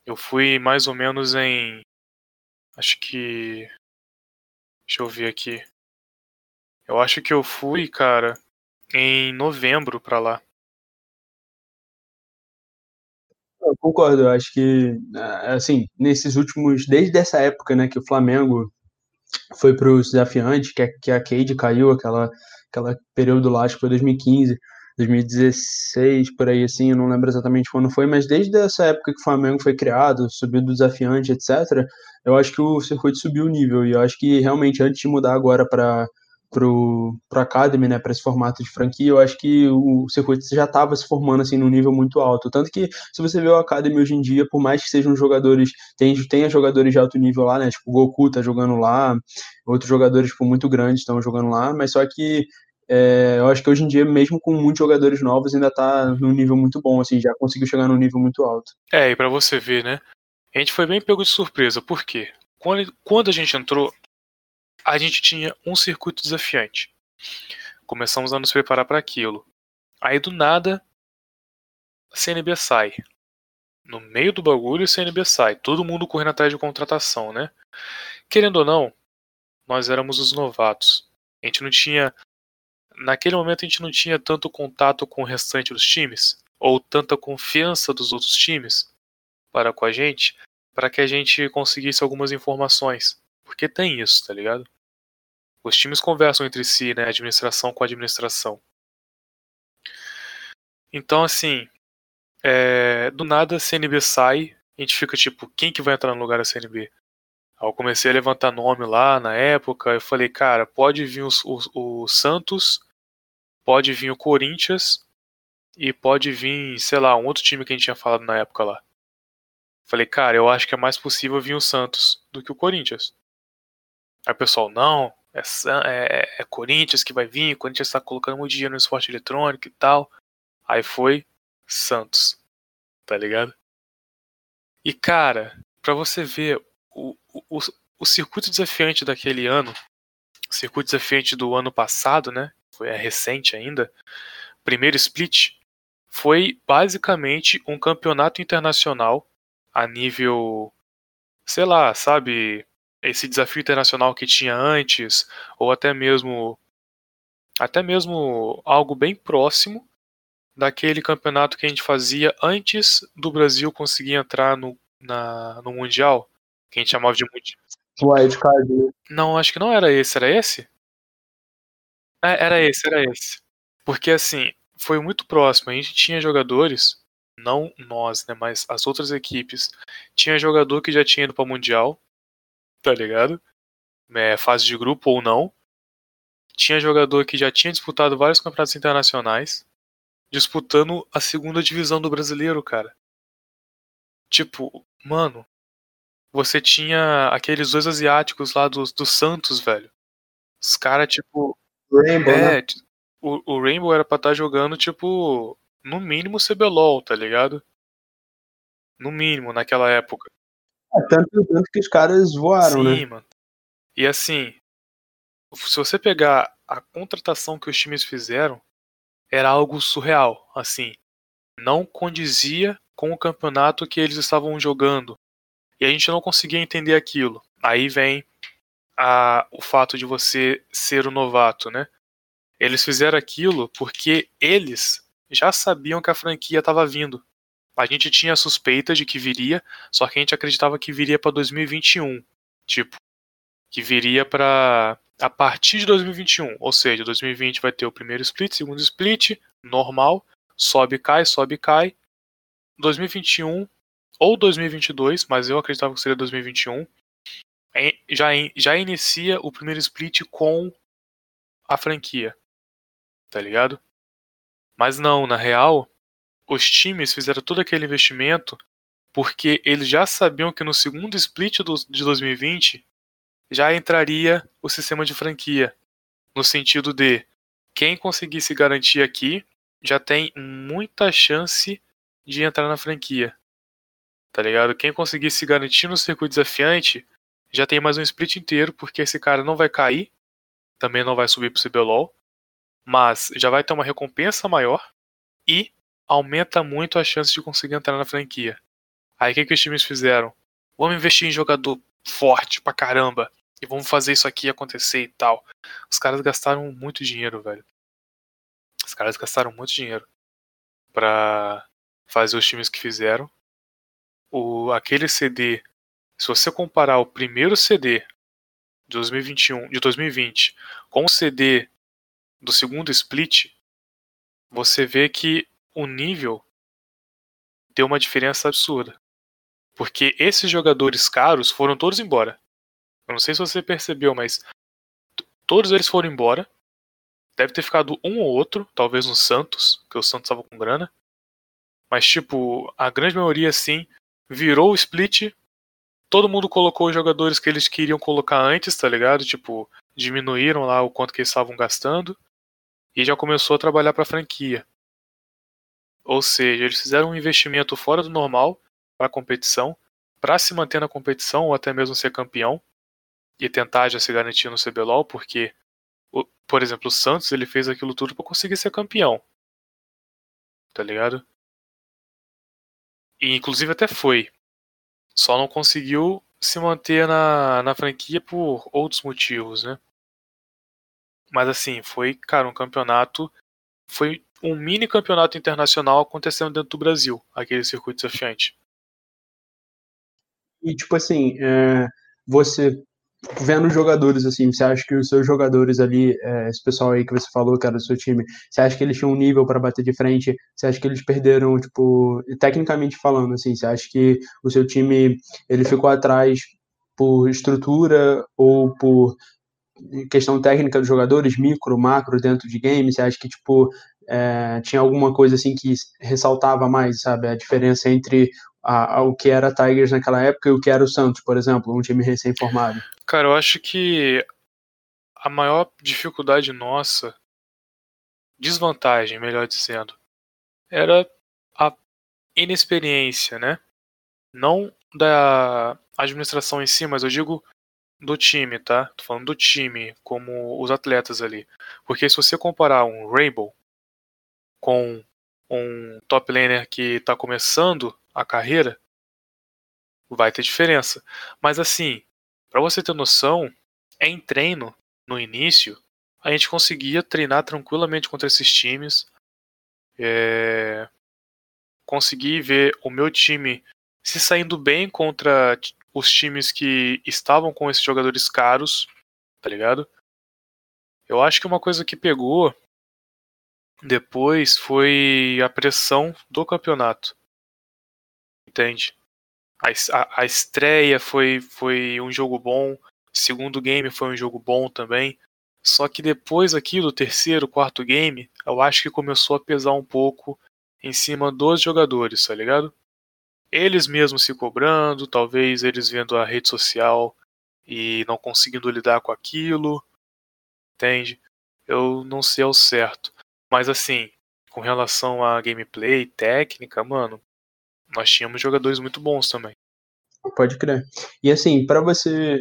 Eu fui mais ou menos em. Acho que. Deixa eu ver aqui. Eu acho que eu fui, cara, em novembro pra lá. Eu concordo, eu acho que, é, assim, nesses últimos, desde essa época, né, que o Flamengo foi para os desafiantes, que, a- que a Cade caiu, aquela, aquela período lá, acho que foi 2015, 2016, por aí, assim, eu não lembro exatamente quando foi, mas desde essa época que o Flamengo foi criado, subiu do desafiante, etc., eu acho que o circuito subiu o nível, e eu acho que realmente, antes de mudar agora para pro, pro Academy, né, para esse formato de franquia, eu acho que o circuito já estava se formando assim num nível muito alto. Tanto que se você vê o Academy hoje em dia, por mais que sejam jogadores, tem, tenha jogadores de alto nível lá, né, tipo o Goku tá jogando lá, outros jogadores tipo, muito grandes estão jogando lá, mas só que é, eu acho que hoje em dia, mesmo com muitos jogadores novos, ainda tá num nível muito bom, assim, já conseguiu chegar num nível muito alto. É, e pra você ver, né? A gente foi bem pego de surpresa. Por quê? Quando, quando a gente entrou, a gente tinha um circuito desafiante. Começamos a nos preparar para aquilo. Aí do nada, a CNB sai. No meio do bagulho, a CNB sai. Todo mundo correndo atrás de contratação, né? Querendo ou não, nós éramos os novatos. A gente não tinha. Naquele momento, a gente não tinha tanto contato com o restante dos times, ou tanta confiança dos outros times para com a gente, para que a gente conseguisse algumas informações. Porque tem isso, tá ligado? Os times conversam entre si, né? Administração com administração. Então, assim, é, do nada a CNB sai, a gente fica tipo, quem que vai entrar no lugar da CNB? Aí eu comecei a levantar nome lá na época, eu falei, cara, pode vir o, o Santos, pode vir o Corinthians e pode vir, sei lá, um outro time que a gente tinha falado na época lá. Falei, cara, eu acho que é mais possível vir o Santos do que o Corinthians. Aí o pessoal, não, é, San- é, é Corinthians que vai vir, o Corinthians tá colocando muito dinheiro no esporte eletrônico e tal. Aí foi Santos, tá ligado? E cara, pra você ver, o, o, o, o circuito desafiante daquele ano, o circuito desafiante do ano passado, né? Foi é recente ainda. Primeiro split foi basicamente um campeonato internacional a nível, sei lá, sabe, esse desafio internacional que tinha antes, ou até mesmo até mesmo algo bem próximo daquele campeonato que a gente fazia antes do Brasil conseguir entrar no, na, no Mundial, que a gente chamava de Mundial. Wildcard, né? Não, acho que não era esse, era esse? É, era esse, era esse. Porque assim, foi muito próximo. A gente tinha jogadores, não nós, né, mas as outras equipes, tinha jogador que já tinha ido para Mundial, tá ligado? É, fase de grupo ou não. Tinha jogador que já tinha disputado vários campeonatos internacionais, disputando a segunda divisão do brasileiro, cara. Tipo, mano, você tinha aqueles dois asiáticos lá do, do Santos, velho. Os caras, tipo, Rainbow, né? é, t- o, o Rainbow era pra estar jogando, tipo, no mínimo CBLOL, tá ligado? No mínimo, naquela época. É, tanto, tanto que os caras voaram, Sim, né? mano. E assim, se você pegar a contratação que os times fizeram, era algo surreal. Assim, não condizia com o campeonato que eles estavam jogando. E a gente não conseguia entender aquilo. Aí vem a, o fato de você ser o novato, né? Eles fizeram aquilo porque eles já sabiam que a franquia estava vindo. A gente tinha suspeita de que viria, só que a gente acreditava que viria para 2021. Tipo, que viria para a partir de 2021, ou seja, 2020 vai ter o primeiro split, segundo split, normal, sobe cai, sobe cai. 2021 ou 2022, mas eu acreditava que seria 2021, em- já, já inicia o primeiro split com a franquia. Tá ligado? Mas não, na real, os times fizeram todo aquele investimento porque eles já sabiam que no segundo split do, de 2020 já entraria o sistema de franquia. No sentido de quem conseguisse garantir aqui já tem muita chance de entrar na franquia. Tá ligado? Quem conseguir se garantir no circuito desafiante já tem mais um split inteiro, porque esse cara não vai cair, também não vai subir pro CBLOL, mas já vai ter uma recompensa maior e aumenta muito a chance de conseguir entrar na franquia. Aí o que, que os times fizeram? Vamos investir em jogador forte pra caramba e vamos fazer isso aqui acontecer e tal. Os caras gastaram muito dinheiro, velho. Os caras gastaram muito dinheiro pra fazer os times que fizeram. O, aquele CD, se você comparar o primeiro CD de 2021, de 2020 com o CD do segundo split, você vê que o nível deu uma diferença absurda. Porque esses jogadores caros foram todos embora. Eu não sei se você percebeu, mas todos eles foram embora. Deve ter ficado um ou outro, talvez no Santos, porque o Santos estava com grana. Mas, tipo, a grande maioria, sim, virou o split. Todo mundo colocou os jogadores que eles queriam colocar antes, tá ligado? Tipo, diminuíram lá o quanto que eles estavam gastando. E já começou a trabalhar pra franquia. Ou seja, eles fizeram um investimento fora do normal para a competição, para se manter na competição ou até mesmo ser campeão e tentar já se garantir no CBLOL, porque, por exemplo, o Santos ele fez aquilo tudo para conseguir ser campeão. Tá ligado? E inclusive até foi. Só não conseguiu se manter na, na franquia por outros motivos, né? Mas assim, foi, cara, um campeonato. Foi um mini campeonato internacional acontecendo dentro do Brasil, aquele circuito desafiante. E, tipo assim, é, você vendo jogadores, assim, você acha que os seus jogadores ali, é, esse pessoal aí que você falou que era do seu time, você acha que eles tinham um nível para bater de frente? Você acha que eles perderam, tipo, tecnicamente falando, assim, você acha que o seu time, ele ficou atrás por estrutura ou por questão técnica dos jogadores, micro, macro, dentro de game? Você acha que, tipo, é, tinha alguma coisa assim que ressaltava mais, sabe, a diferença entre a, a, o que era Tigers naquela época e o que era o Santos, por exemplo, um time recém-formado? Cara, eu acho que a maior dificuldade nossa, desvantagem, melhor dizendo, era a inexperiência, né? Não da administração em si, mas eu digo do time, tá? Tô falando do time, como os atletas ali. Porque se você comparar um Rainbow com um top laner que está começando a carreira, vai ter diferença. Mas assim, para você ter noção, em treino, no início, a gente conseguia treinar tranquilamente contra esses times. É... Consegui ver o meu time se saindo bem contra os times que estavam com esses jogadores caros, tá ligado? Eu acho que uma coisa que pegou depois foi a pressão do campeonato. Entende? A, a, a estreia foi, foi um jogo bom, segundo game foi um jogo bom também. Só que depois aqui do terceiro, quarto game, eu acho que começou a pesar um pouco em cima dos jogadores, tá ligado? Eles mesmos se cobrando, talvez eles vendo a rede social e não conseguindo lidar com aquilo, entende? Eu não sei ao certo. Mas assim, com relação a gameplay, técnica, mano, nós tínhamos jogadores muito bons também. Pode crer. E assim, para você,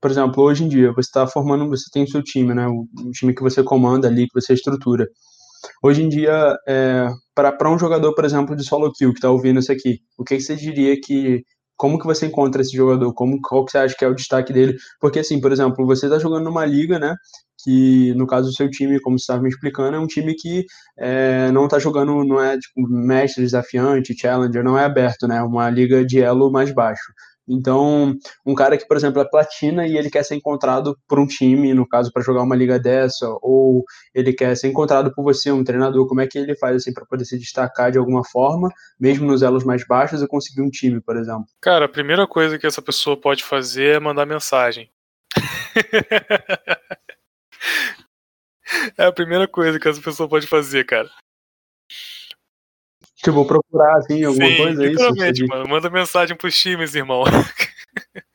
por exemplo, hoje em dia, você está formando, você tem o seu time, né? O, time que você comanda ali, que você estrutura. Hoje em dia, é, para um jogador, por exemplo, de solo kill que está ouvindo isso aqui, o que, que você diria que como que você encontra esse jogador? Como qual que você acha que é o destaque dele? Porque assim, por exemplo, você está jogando numa liga, né? Que no caso do seu time, como você estava me explicando, é um time que é, não está jogando, não é tipo mestre desafiante, challenger, não é aberto, né? É uma liga de elo mais baixo. Então, um cara que, por exemplo, é platina e ele quer ser encontrado por um time, no caso, para jogar uma liga dessa, ou ele quer ser encontrado por você, um treinador, como é que ele faz assim para poder se destacar de alguma forma, mesmo nos elos mais baixos, e conseguir um time, por exemplo? Cara, a primeira coisa que essa pessoa pode fazer é mandar mensagem. É a primeira coisa que essa pessoa pode fazer, cara. Tipo, procurar, assim, alguma Sim, coisa, é isso? mano. Manda mensagem pros times, irmão.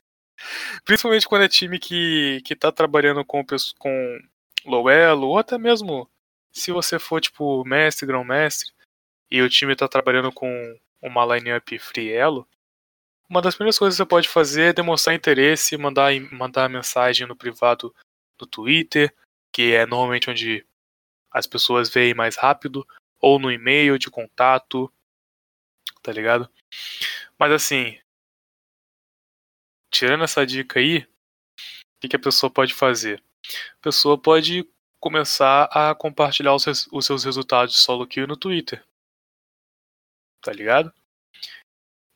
Principalmente quando é time que, que tá trabalhando com, com low elo, ou até mesmo se você for, tipo, mestre, grão-mestre, e o time tá trabalhando com uma line-up free elo, uma das primeiras coisas que você pode fazer é demonstrar interesse, mandar, mandar mensagem no privado do Twitter, que é normalmente onde as pessoas veem mais rápido, ou no e-mail de contato, tá ligado? Mas assim, tirando essa dica aí, o que, que a pessoa pode fazer? A pessoa pode começar a compartilhar os, os seus resultados de solo kill no Twitter. Tá ligado?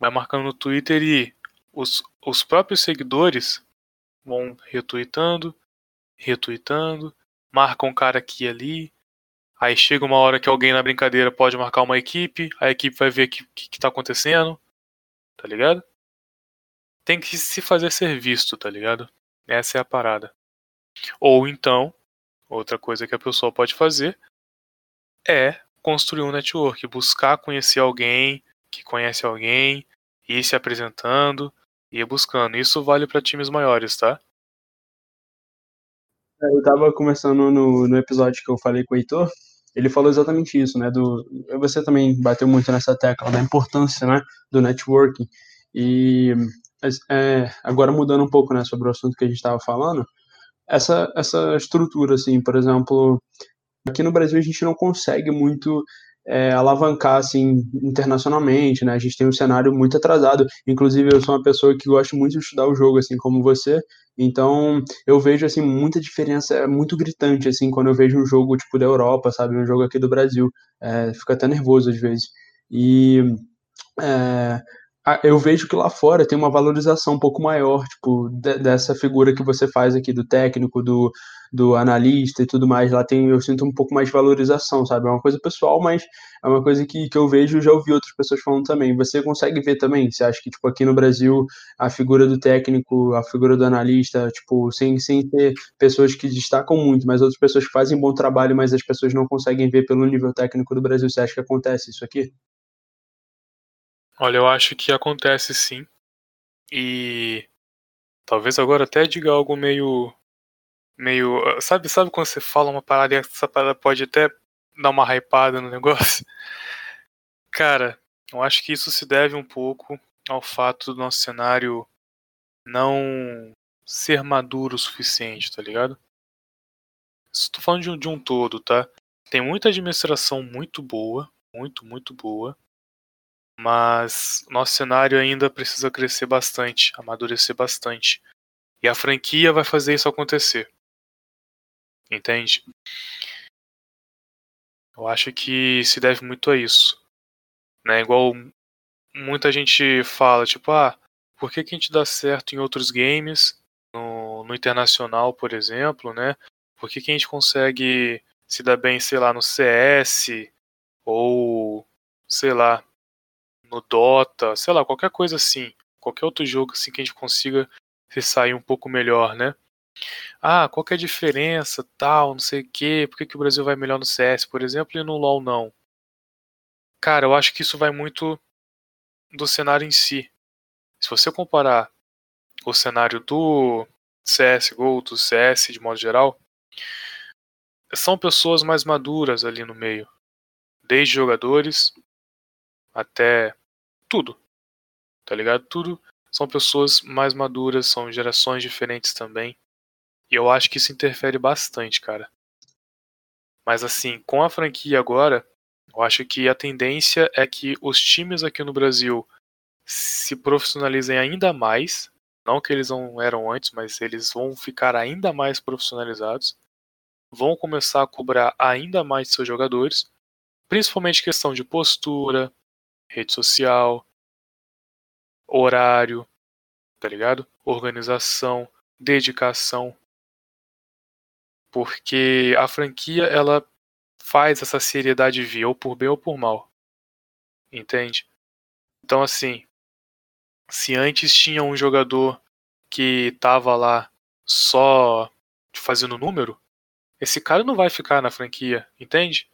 Vai marcando no Twitter e os, os próprios seguidores vão retweetando, retweetando, marcam um cara aqui e ali. Aí chega uma hora que alguém na brincadeira pode marcar uma equipe, a equipe vai ver o que, que, que tá acontecendo. Tá ligado? tem que se fazer ser visto, tá ligado? Essa é a parada. Ou então, outra coisa que a pessoa pode fazer é construir um network, buscar conhecer alguém que conhece alguém, ir se apresentando, ir buscando. Isso vale para times maiores, tá? Eu tava conversando no, no episódio que eu falei com o Heitor, ele falou exatamente isso, né? Do, você também bateu muito nessa tecla da importância, né, do networking. E é, agora mudando um pouco, né, sobre o assunto que a gente estava falando, essa, essa estrutura, assim, por exemplo, aqui no Brasil a gente não consegue muito é, alavancar, assim, internacionalmente, né, a gente tem um cenário muito atrasado, inclusive eu sou uma pessoa que gosta muito de estudar o jogo, assim, como você, então eu vejo, assim, muita diferença, é muito gritante, assim, quando eu vejo um jogo, tipo, da Europa, sabe, um jogo aqui do Brasil, é, fica até nervoso às vezes, e... É, eu vejo que lá fora tem uma valorização um pouco maior, tipo, de, dessa figura que você faz aqui do técnico, do, do analista e tudo mais. Lá tem, eu sinto um pouco mais de valorização, sabe? É uma coisa pessoal, mas é uma coisa que, que eu vejo já ouvi outras pessoas falando também. Você consegue ver também? Você acha que, tipo, aqui no Brasil, a figura do técnico, a figura do analista, tipo, sem, sem ter pessoas que destacam muito, mas outras pessoas que fazem bom trabalho, mas as pessoas não conseguem ver pelo nível técnico do Brasil, você acha que acontece isso aqui? Olha, eu acho que acontece sim. E talvez agora até diga algo meio meio, sabe, sabe quando você fala uma parada e essa parada pode até dar uma hypada no negócio? Cara, eu acho que isso se deve um pouco ao fato do nosso cenário não ser maduro o suficiente, tá ligado? Estou falando de um, de um todo, tá? Tem muita administração muito boa, muito, muito boa, mas nosso cenário ainda precisa crescer bastante, amadurecer bastante. E a franquia vai fazer isso acontecer. Entende? Eu acho que se deve muito a isso. Né? Igual muita gente fala, tipo, ah, por que, que a gente dá certo em outros games, no, no internacional, por exemplo, né? Por que, que a gente consegue se dar bem, sei lá, no CS, ou sei lá, no Dota, sei lá, qualquer coisa assim, qualquer outro jogo assim que a gente consiga se sair um pouco melhor, né? Ah, qual que é a diferença, tal, não sei o quê, por que, que o Brasil vai melhor no CS, por exemplo, e no LoL não? Cara, eu acho que isso vai muito do cenário em si. Se você comparar o cenário do CSGO, do CS de modo geral, são pessoas mais maduras ali no meio. Desde jogadores até tudo. Tá ligado? Tudo são pessoas mais maduras, são gerações diferentes também. E eu acho que isso interfere bastante, cara. Mas assim, com a franquia agora, eu acho que a tendência é que os times aqui no Brasil se profissionalizem ainda mais. Não que eles não eram antes, mas eles vão ficar ainda mais profissionalizados. Vão começar a cobrar ainda mais seus jogadores. Principalmente questão de postura, rede social, horário, tá ligado? Organização, dedicação. Porque a franquia ela faz essa seriedade vir ou por bem ou por mal. Entende? Então assim, se antes tinha um jogador que tava lá só fazendo número, esse cara não vai ficar na franquia, entende?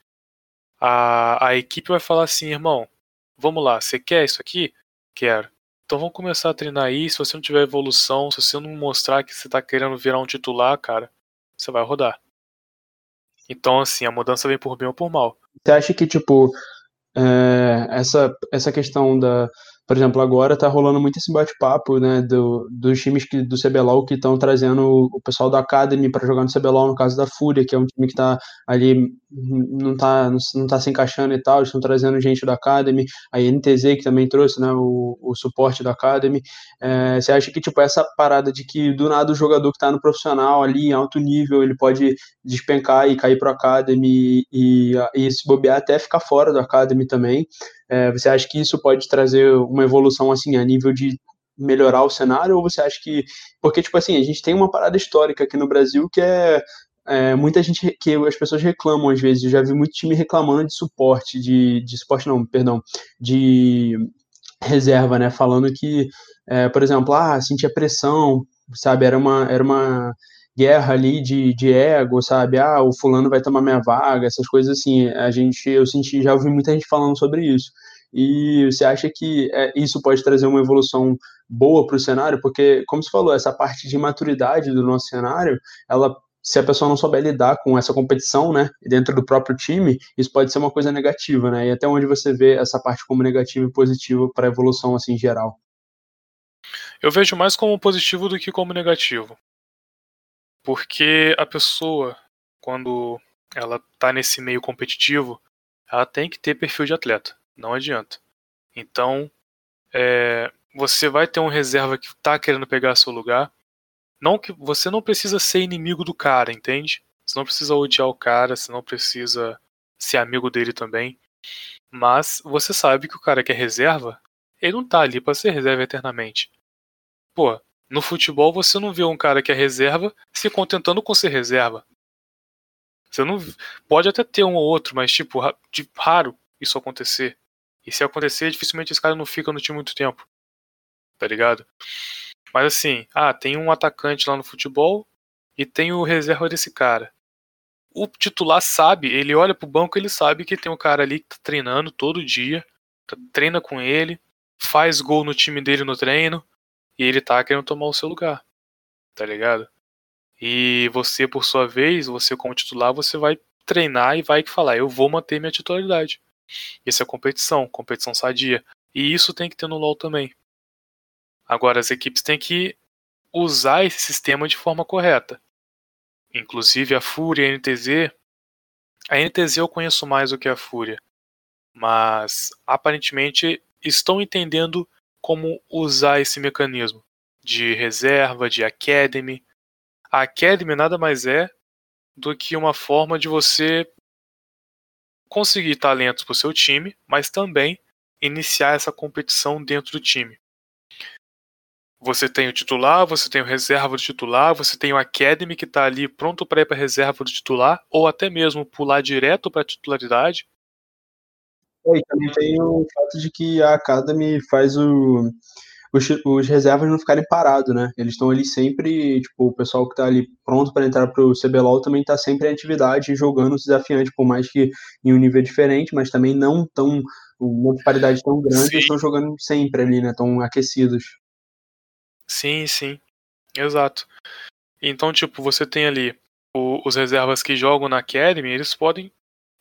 A, a equipe vai falar assim, irmão, vamos lá, você quer isso aqui? Quero. Então vamos começar a treinar aí. Se você não tiver evolução, se você não mostrar que você está querendo virar um titular, cara, você vai rodar. Então, assim, a mudança vem por bem ou por mal. Você acha que, tipo, é, essa, essa questão da, por exemplo, agora tá rolando muito esse bate-papo, né, do, dos times que, do CBLOL que estão trazendo o pessoal da Academy para jogar no CBLOL, no caso da Fúria, que é um time que tá ali, não tá, não tá se encaixando e tal, estão trazendo gente da Academy, a NTZ que também trouxe, né, o, o suporte da Academy. É, você acha que, tipo, essa parada de que do nada o jogador que tá no profissional ali, em alto nível, ele pode despencar e cair pro Academy e, e, e se bobear até ficar fora do Academy também, é, você acha que isso pode trazer uma evolução assim a nível de melhorar o cenário? Ou você acha que porque tipo assim a gente tem uma parada histórica aqui no Brasil que é, é muita gente que as pessoas reclamam às vezes. Eu já vi muito time reclamando de suporte de, de suporte não perdão de reserva né? Falando que é, por exemplo ah sentia pressão sabe? Era uma era uma guerra ali de, de ego, sabe? Ah, o fulano vai tomar minha vaga, essas coisas assim. A gente, eu senti, já ouvi muita gente falando sobre isso. E você acha que é, isso pode trazer uma evolução boa para o cenário? Porque, como você falou, essa parte de maturidade do nosso cenário, ela se a pessoa não souber lidar com essa competição, né, dentro do próprio time, isso pode ser uma coisa negativa, né? E até onde você vê essa parte como negativa e positiva para a evolução assim geral? Eu vejo mais como positivo do que como negativo. Porque a pessoa, quando ela tá nesse meio competitivo, ela tem que ter perfil de atleta. Não adianta. Então, é, você vai ter um reserva que tá querendo pegar seu lugar. Não que você não precisa ser inimigo do cara, entende? Você não precisa odiar o cara, você não precisa ser amigo dele também. Mas você sabe que o cara que é reserva, ele não tá ali para ser reserva eternamente. Pô, no futebol você não vê um cara que é reserva se contentando com ser reserva. Você não pode até ter um ou outro, mas tipo, de raro isso acontecer. E se acontecer, dificilmente esse cara não fica no time muito tempo. Tá ligado? Mas assim, ah, tem um atacante lá no futebol e tem o reserva desse cara. O titular sabe, ele olha pro banco, ele sabe que tem um cara ali que tá treinando todo dia, tá, treina com ele, faz gol no time dele no treino, e ele tá querendo tomar o seu lugar. Tá ligado? E você, por sua vez, você como titular, você vai treinar e vai falar, eu vou manter minha titularidade. Isso é competição, competição sadia. E isso tem que ter no LoL também. Agora, as equipes têm que usar esse sistema de forma correta. Inclusive a Fúria, a NTZ. A NTZ eu conheço mais do que a Fúria. Mas aparentemente estão entendendo como usar esse mecanismo de reserva, de academy. A academy nada mais é do que uma forma de você conseguir talentos para o seu time, mas também iniciar essa competição dentro do time. Você tem o titular, você tem o reserva do titular, você tem o academy que está ali pronto para ir para reserva do titular, ou até mesmo pular direto para a titularidade. É, e também tem o fato de que a Academy faz o, os, os reservas não ficarem parados, né? Eles estão ali sempre, tipo, o pessoal que está ali pronto para entrar para o CBLOL também está sempre em atividade, jogando desafiante, por mais que em um nível diferente, mas também não tão, uma disparidade tão grande, sim. estão jogando sempre ali, né? Estão aquecidos. Sim, sim, exato. Então, tipo, você tem ali o, os reservas que jogam na Academy, eles podem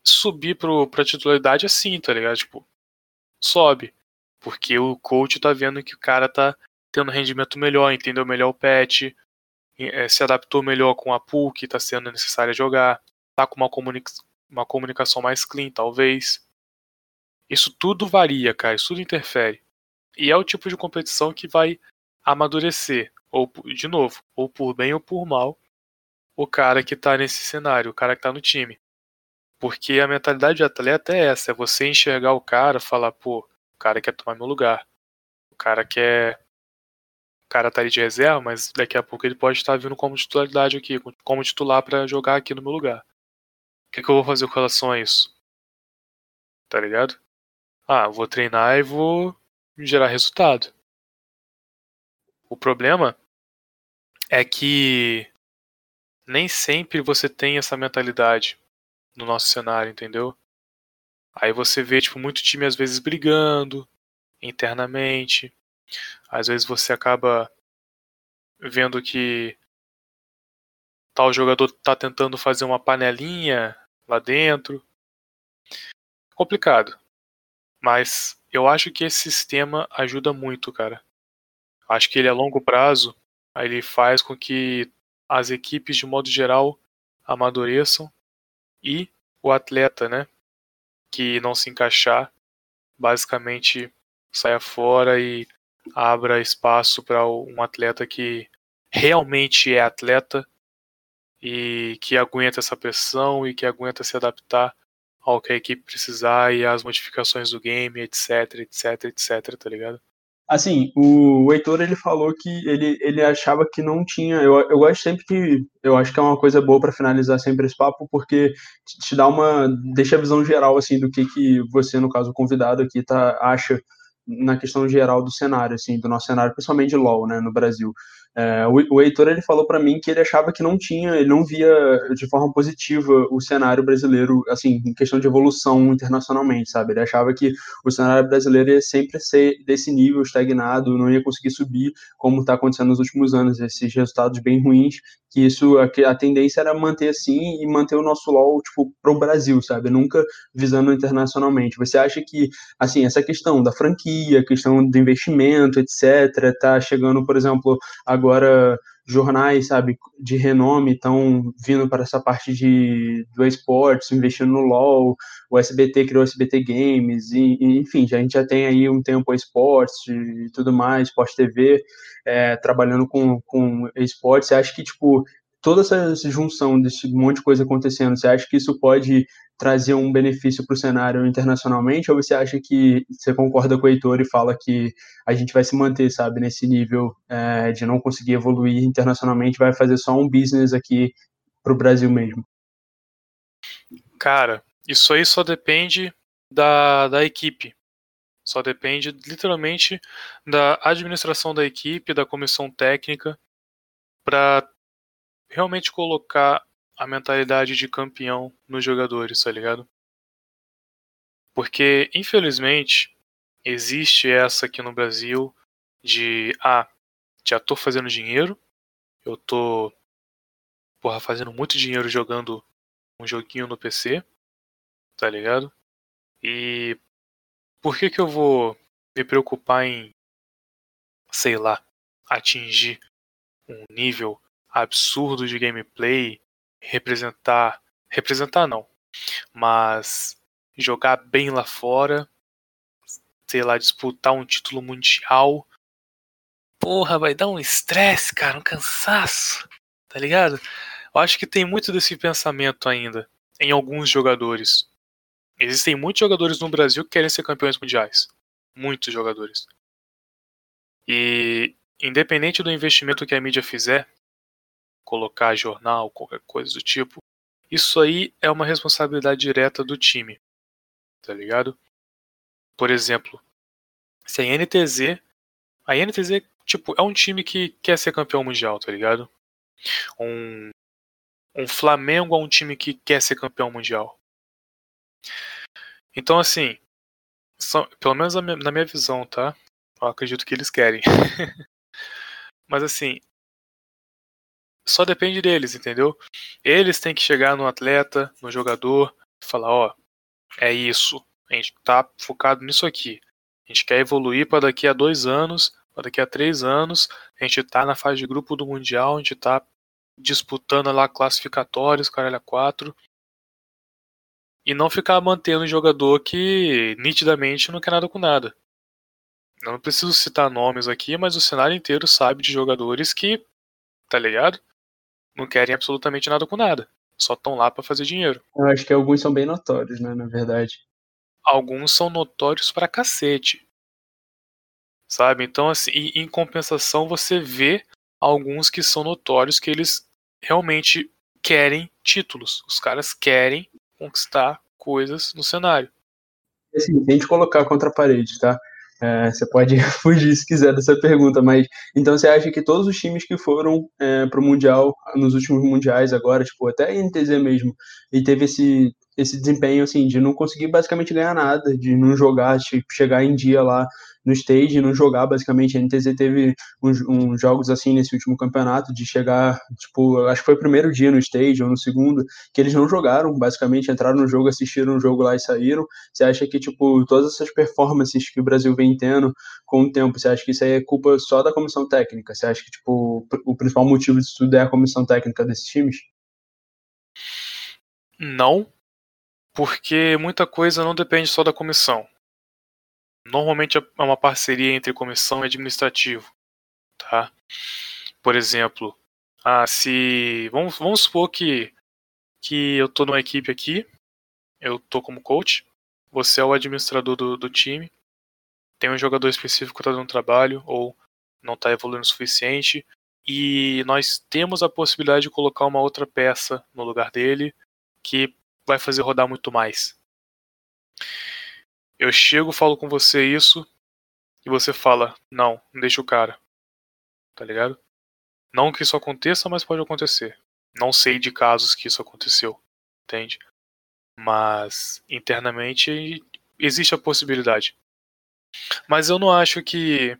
subir pro, pra titularidade assim, tá ligado? Tipo, sobe. Porque o coach tá vendo que o cara tá tendo rendimento melhor, entendeu melhor o patch, é, se adaptou melhor com a pool que tá sendo necessária jogar, tá com uma, comunica uma comunicação mais clean, talvez. Isso tudo varia, cara, isso tudo interfere. E é o tipo de competição que vai amadurecer, ou de novo, ou por bem ou por mal, o cara que tá nesse cenário, o cara que tá no time. Porque a mentalidade de atleta é essa, é você enxergar o cara, falar, pô, o cara quer tomar meu lugar. O cara quer cara tá ali de reserva, mas daqui a pouco ele pode estar vindo como titularidade aqui, como titular para jogar aqui no meu lugar. O que, que eu vou fazer com relação a isso? Tá ligado? Ah, vou treinar e vou gerar resultado. O problema é que nem sempre você tem essa mentalidade no nosso cenário, entendeu? Aí você vê, tipo, muito time às vezes brigando internamente. Às vezes você acaba vendo que tal jogador tá tentando fazer uma panelinha lá dentro. Complicado. Mas eu acho que esse sistema ajuda muito, cara. Acho que ele a longo prazo, ele faz com que as equipes de modo geral amadureçam e o atleta, né, que não se encaixar, basicamente saia fora e abra espaço para um atleta que realmente é atleta e que aguenta essa pressão e que aguenta se adaptar ao que a equipe precisar e às modificações do game, etc, etc, etc, tá ligado? Assim, o, Heitor ele falou que ele, ele achava que não tinha. Eu, eu gosto sempre que. Eu acho que é uma coisa boa para finalizar sempre esse papo, porque te, te dá uma. deixa a visão geral assim do que, que você, no caso, o convidado aqui, tá, acha na questão geral do cenário, assim, do nosso cenário, principalmente de LoL, né, no Brasil. É, o, o Heitor ele falou para mim que ele achava que não tinha, ele não via de forma positiva o cenário brasileiro, assim, em questão de evolução internacionalmente, sabe? Ele achava que o cenário brasileiro ia sempre ser desse nível estagnado, não ia conseguir subir, como está acontecendo nos últimos anos, esses resultados bem ruins, que isso, a, tendência era manter assim e manter o nosso LoL, tipo, pro Brasil, sabe? Nunca visando internacionalmente. Você acha que, assim, essa questão da franquia, questão do investimento, etc., tá chegando, por exemplo, a agora jornais, sabe, de renome estão vindo para essa parte de do esportes, investindo no LoL, o SBT criou o SBT Games, e, e, enfim, a gente já tem aí um tempo esportes e tudo mais, Sport TV, é, trabalhando com, com esportes, acha que, tipo, toda essa junção desse monte de coisa acontecendo, você acha que isso pode trazer um benefício para o cenário internacionalmente, ou você acha que você concorda com o Heitor e fala que a gente vai se manter, sabe, nesse nível é, de não conseguir evoluir internacionalmente, vai fazer só um business aqui para o Brasil mesmo? Cara, isso aí só depende da, da equipe. Só depende literalmente da administração da equipe, da comissão técnica, para realmente colocar a mentalidade de campeão nos jogadores, tá ligado? Porque, infelizmente, existe essa aqui no Brasil de ah, já tô fazendo dinheiro, eu tô porra, fazendo muito dinheiro jogando um joguinho no PC, tá ligado? E por que que eu vou me preocupar em sei lá, atingir um nível absurdo de gameplay, representar. Representar não. Mas jogar bem lá fora, sei lá, disputar um título mundial. Porra, vai dar um estresse, cara, um cansaço. Tá ligado? Eu acho que tem muito desse pensamento ainda em alguns jogadores. Existem muitos jogadores no Brasil que querem ser campeões mundiais. Muitos jogadores. E independente do investimento que a mídia fizer, colocar jornal, qualquer coisa do tipo. Isso aí é uma responsabilidade direta do time. Tá ligado? Por exemplo, se a NTZ. A NTZ, tipo, é um time que quer ser campeão mundial, tá ligado? Um, um Flamengo é um time que quer ser campeão mundial. Então, assim, são, pelo menos na minha visão, tá? Eu acredito que eles querem. Mas assim, só depende deles, entendeu? Eles têm que chegar no atleta, no jogador, e falar: ó, é isso. A gente tá focado nisso aqui. A gente quer evoluir para daqui a dois anos, para daqui a três anos. A gente tá na fase de grupo do Mundial, a gente tá disputando lá classificatórios, caralho, a quatro. E não ficar mantendo um jogador que nitidamente não quer nada com nada. Eu não preciso citar nomes aqui, mas o cenário inteiro sabe de jogadores que, tá ligado? Não querem absolutamente nada com nada. Só estão lá para fazer dinheiro. Eu acho que alguns são bem notórios, né, na verdade. Alguns são notórios pra cacete. Sabe? Então, assim, em compensação, você vê alguns que são notórios que eles realmente querem títulos. Os caras querem conquistar coisas no cenário. Assim, a gente colocar contra a parede, tá? É, você pode fugir se quiser dessa pergunta, mas então você acha que todos os times que foram é, para o Mundial, nos últimos Mundiais agora, tipo, até a NTZ mesmo, e teve esse, esse desempenho assim, de não conseguir basicamente ganhar nada, de não jogar, tipo, chegar em dia lá no stage não jogar, basicamente. A NTZ teve uns, uns, jogos assim nesse último campeonato, de chegar, tipo, acho que foi o primeiro dia no stage ou no segundo, que eles não jogaram, basicamente, entraram no jogo, assistiram o jogo lá e saíram. Você acha que, tipo, todas essas performances que o Brasil vem tendo com o tempo, você acha que isso aí é culpa só da comissão técnica? Você acha que, tipo, o principal motivo disso tudo é a comissão técnica desses times? Não, porque muita coisa não depende só da comissão. Normalmente é uma parceria entre comissão e administrativo, tá? Por exemplo, ah, se vamos, vamos supor que que eu tô numa equipe aqui, eu tô como coach, você é o administrador do, do time, tem um jogador específico que está dando trabalho ou não está evoluindo o suficiente, e nós temos a possibilidade de colocar uma outra peça no lugar dele que vai fazer rodar muito mais. Eu chego, falo com você isso, e você fala, não, não deixa o cara. Tá ligado? Não que isso aconteça, mas pode acontecer. Não sei de casos que isso aconteceu, entende? Mas internamente existe a possibilidade. Mas eu não acho que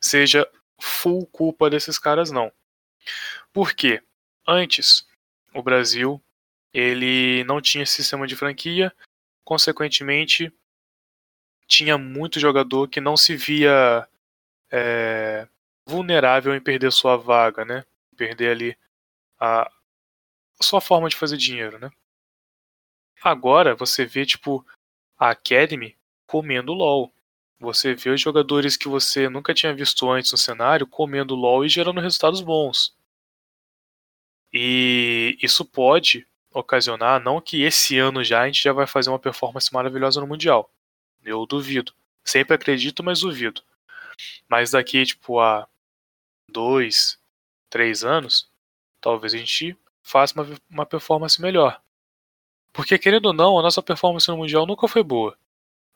seja full culpa desses caras não. Por quê? Antes, o Brasil ele não tinha sistema de franquia, consequentemente tinha muito jogador que não se via é, vulnerável em perder sua vaga, né? Perder ali a, sua forma de fazer dinheiro, né? Agora você vê tipo a Academy comendo LoL. Você vê os jogadores que você nunca tinha visto antes no cenário comendo LoL e gerando resultados bons. E isso pode ocasionar, não que esse ano já a gente já vai fazer uma performance maravilhosa no Mundial. Eu duvido. Sempre acredito, mas duvido. Mas daqui, tipo, a dois, três anos, talvez a gente faça uma, uma performance melhor. Porque, querendo ou não, a nossa performance no Mundial nunca foi boa.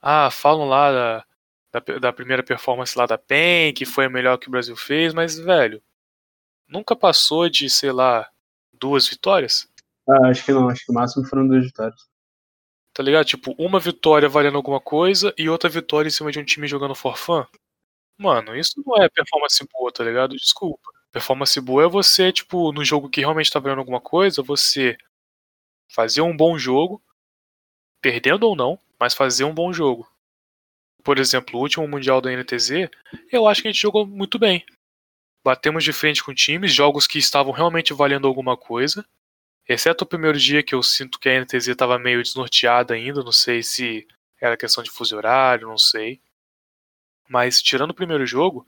Ah, falam lá da, da, da, primeira performance lá da PEN, que foi a melhor que o Brasil fez, mas, velho, nunca passou de, sei lá, duas vitórias. Ah, acho que não, acho que o máximo foram duas vitórias. Tá ligado? Tipo, uma vitória valendo alguma coisa e outra vitória em cima de um time jogando for fun. Mano, isso não é performance boa, tá ligado? Desculpa. Performance boa é você, tipo, no jogo que realmente tá valendo alguma coisa, você fazer um bom jogo, perdendo ou não, mas fazer um bom jogo. Por exemplo, o último Mundial da NTZ, eu acho que a gente jogou muito bem. Batemos de frente com times, jogos que estavam realmente valendo alguma coisa. Exceto o primeiro dia que eu sinto que a NTZ estava meio desnorteada ainda, não sei se era questão de fuso horário, não sei. Mas tirando o primeiro jogo,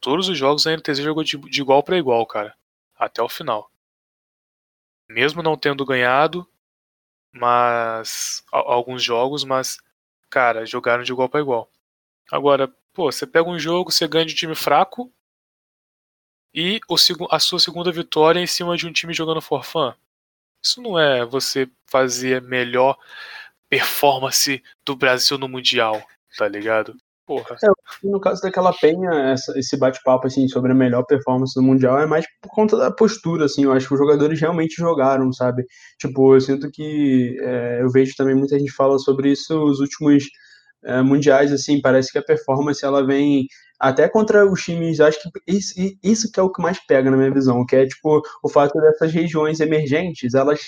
todos os jogos a NTZ jogou de, de igual para igual, cara, até o final. Mesmo não tendo ganhado, mas alguns jogos, mas cara, jogaram de igual para igual. Agora, pô, você pega um jogo, você ganha de um time fraco e o, a sua segunda vitória em cima de um time jogando for fun. Isso não é você fazer a melhor performance do Brasil no Mundial, tá ligado? Porra. É, no caso daquela penha, essa, esse bate-papo assim, sobre a melhor performance do Mundial é mais por conta da postura, assim, eu acho que os jogadores realmente jogaram, sabe? Tipo, eu sinto que é, eu vejo também muita gente fala sobre isso os últimos é, mundiais, assim, parece que a performance ela vem até contra os times, acho que isso, isso que é o que mais pega na minha visão, que é tipo o fato dessas regiões emergentes, elas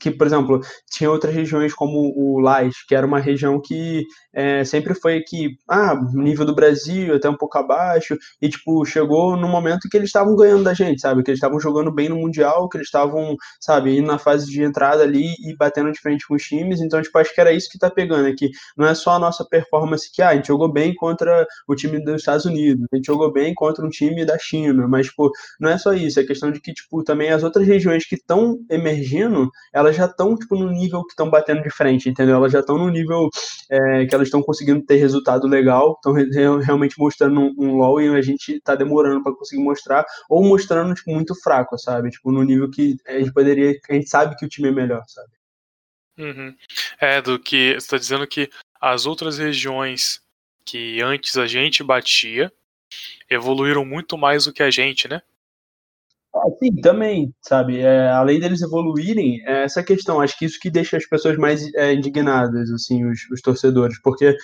que, por exemplo, tinha outras regiões como o Lais, que era uma região que é, sempre foi aqui, ah, nível do Brasil, até um pouco abaixo, e, tipo, chegou no momento que eles estavam ganhando da gente, sabe? Que eles estavam jogando bem no Mundial, que eles estavam, sabe, indo na fase de entrada ali e batendo de frente com os times, então, tipo, acho que era isso que tá pegando aqui. Não é só a nossa performance que, ah, a gente jogou bem contra o time dos Estados Unidos, a gente jogou bem contra um time da China, mas, tipo, não é só isso, é questão de que, tipo, também as outras regiões que estão emergindo, elas já estão tipo, no nível que estão batendo de frente, entendeu? Elas já estão no nível é, que elas estão conseguindo ter resultado legal, estão re realmente mostrando um, um, LoL e a gente está demorando para conseguir mostrar, ou mostrando tipo, muito fraco, sabe? Tipo, no nível que a gente poderia, a gente sabe que o time é melhor, sabe? Uhum. É, do que você está dizendo que as outras regiões que antes a gente batia evoluíram muito mais do que a gente, né? Ah, sim, também, sabe? É, além deles evoluírem, é essa questão, acho que isso que deixa as pessoas mais é, indignadas, assim, os, os torcedores, porque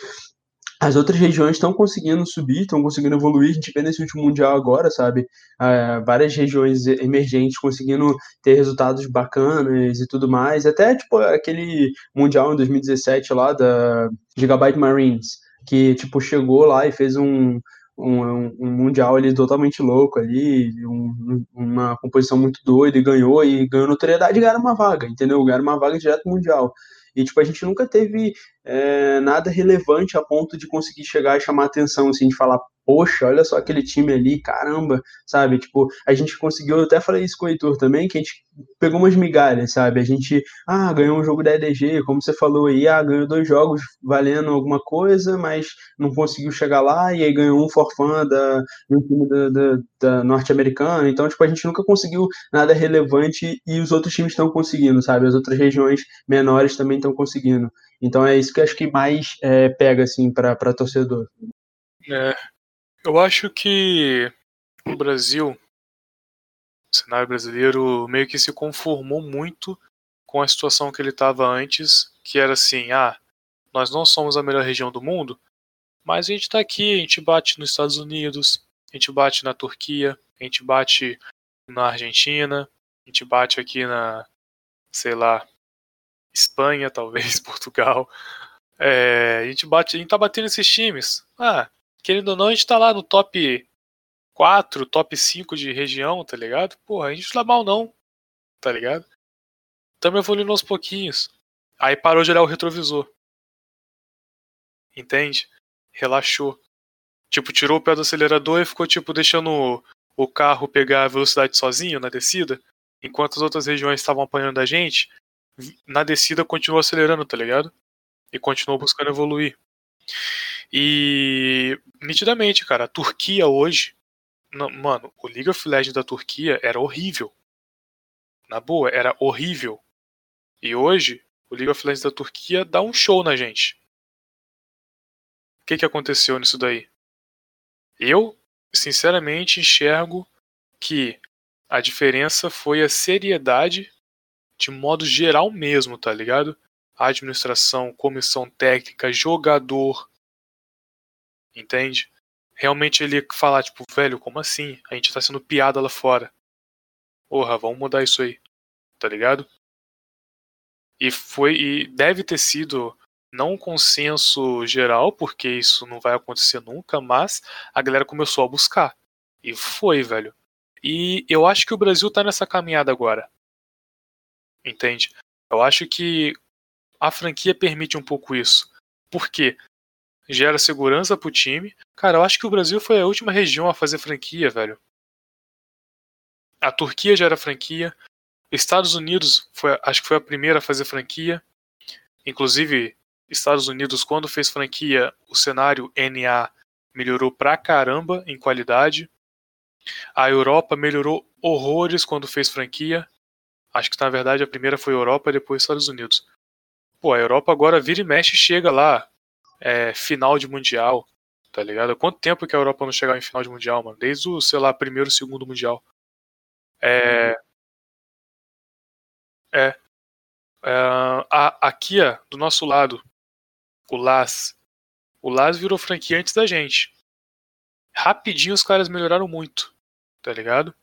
as outras regiões estão conseguindo subir, estão conseguindo evoluir. A gente vê nesse último Mundial agora, sabe? Uh, várias regiões emergentes conseguindo ter resultados bacanas e tudo mais. Até, tipo, aquele Mundial em 2017 lá da Gigabyte Marines, que, tipo, chegou lá e fez um, um, um mundial ali totalmente louco ali, um, uma composição muito doida e ganhou, e ganhou notoriedade e ganhou uma vaga, entendeu? Ganhou uma vaga direto mundial. E, tipo, a gente nunca teve é, nada relevante a ponto de conseguir chegar e chamar atenção, assim, de falar, poxa, olha só aquele time ali, caramba, sabe? Tipo, a gente conseguiu, eu até falei isso com o Heitor também, que a gente pegou umas migalhas, sabe? A gente, ah, ganhou um jogo da EDG, como você falou aí, ah, ganhou dois jogos valendo alguma coisa, mas não conseguiu chegar lá, e aí ganhou um forfã da, um time da, da, da norte-americana, então, tipo, a gente nunca conseguiu nada relevante e os outros times estão conseguindo, sabe? As outras regiões menores também estão conseguindo. Então é isso que eu acho que mais é, pega, assim, para torcedor. É, eu acho que o Brasil, o cenário brasileiro, meio que se conformou muito com a situação que ele estava antes, que era assim, ah, nós não somos a melhor região do mundo, mas a gente está aqui, a gente bate nos Estados Unidos, a gente bate na Turquia, a gente bate na Argentina, a gente bate aqui na, sei lá, Espanha, talvez, Portugal. É, a gente bate, a gente tá batendo esses times. Ah, querendo ou não, a gente tá lá no top 4, top 5 de região, tá ligado? Porra, a gente não tá mal não, tá ligado? Estamos evoluindo aos pouquinhos. Aí parou de olhar o retrovisor. Entende? Relaxou. Tipo, tirou o pé do acelerador e ficou, tipo, deixando o carro pegar a velocidade sozinho na descida. Enquanto as outras regiões estavam apanhando a gente, na descida continuou acelerando, tá ligado? E continuou buscando evoluir. E nitidamente, cara, a Turquia hoje, mano, o League of Legends da Turquia era horrível. Na boa, era horrível. E hoje, o League of Legends da Turquia dá um show na gente. O que, que aconteceu nisso daí? Eu, sinceramente, enxergo que a diferença foi a seriedade de modo geral mesmo, tá ligado? Administração, comissão técnica, jogador, entende? Realmente ele falar, tipo, velho, como assim? A gente tá sendo piada lá fora. Porra, vamos mudar isso aí. Tá ligado? E foi e deve ter sido não um consenso geral, porque isso não vai acontecer nunca, mas a galera começou a buscar. E foi, velho. E eu acho que o Brasil tá nessa caminhada agora. Entende? Eu acho que a franquia permite um pouco isso. Por quê? gera segurança pro time. Cara, eu acho que o Brasil foi a última região a fazer franquia, velho. A Turquia já era franquia. Estados Unidos foi, acho que foi a primeira a fazer franquia. Inclusive, Estados Unidos, quando fez franquia, o cenário NA melhorou pra caramba em qualidade. A Europa melhorou horrores quando fez franquia. Acho que na verdade a primeira foi Europa e depois Estados Unidos. Pô, a Europa agora vira e mexe chega lá é, final de Mundial, tá ligado? Quanto tempo que a Europa não chegava em final de Mundial, mano? Desde o, sei lá, primeiro, segundo Mundial. É. É. é a, aqui, ó, do nosso lado, o Las. O Las virou franquia antes da gente. Rapidinho os caras melhoraram muito, tá ligado?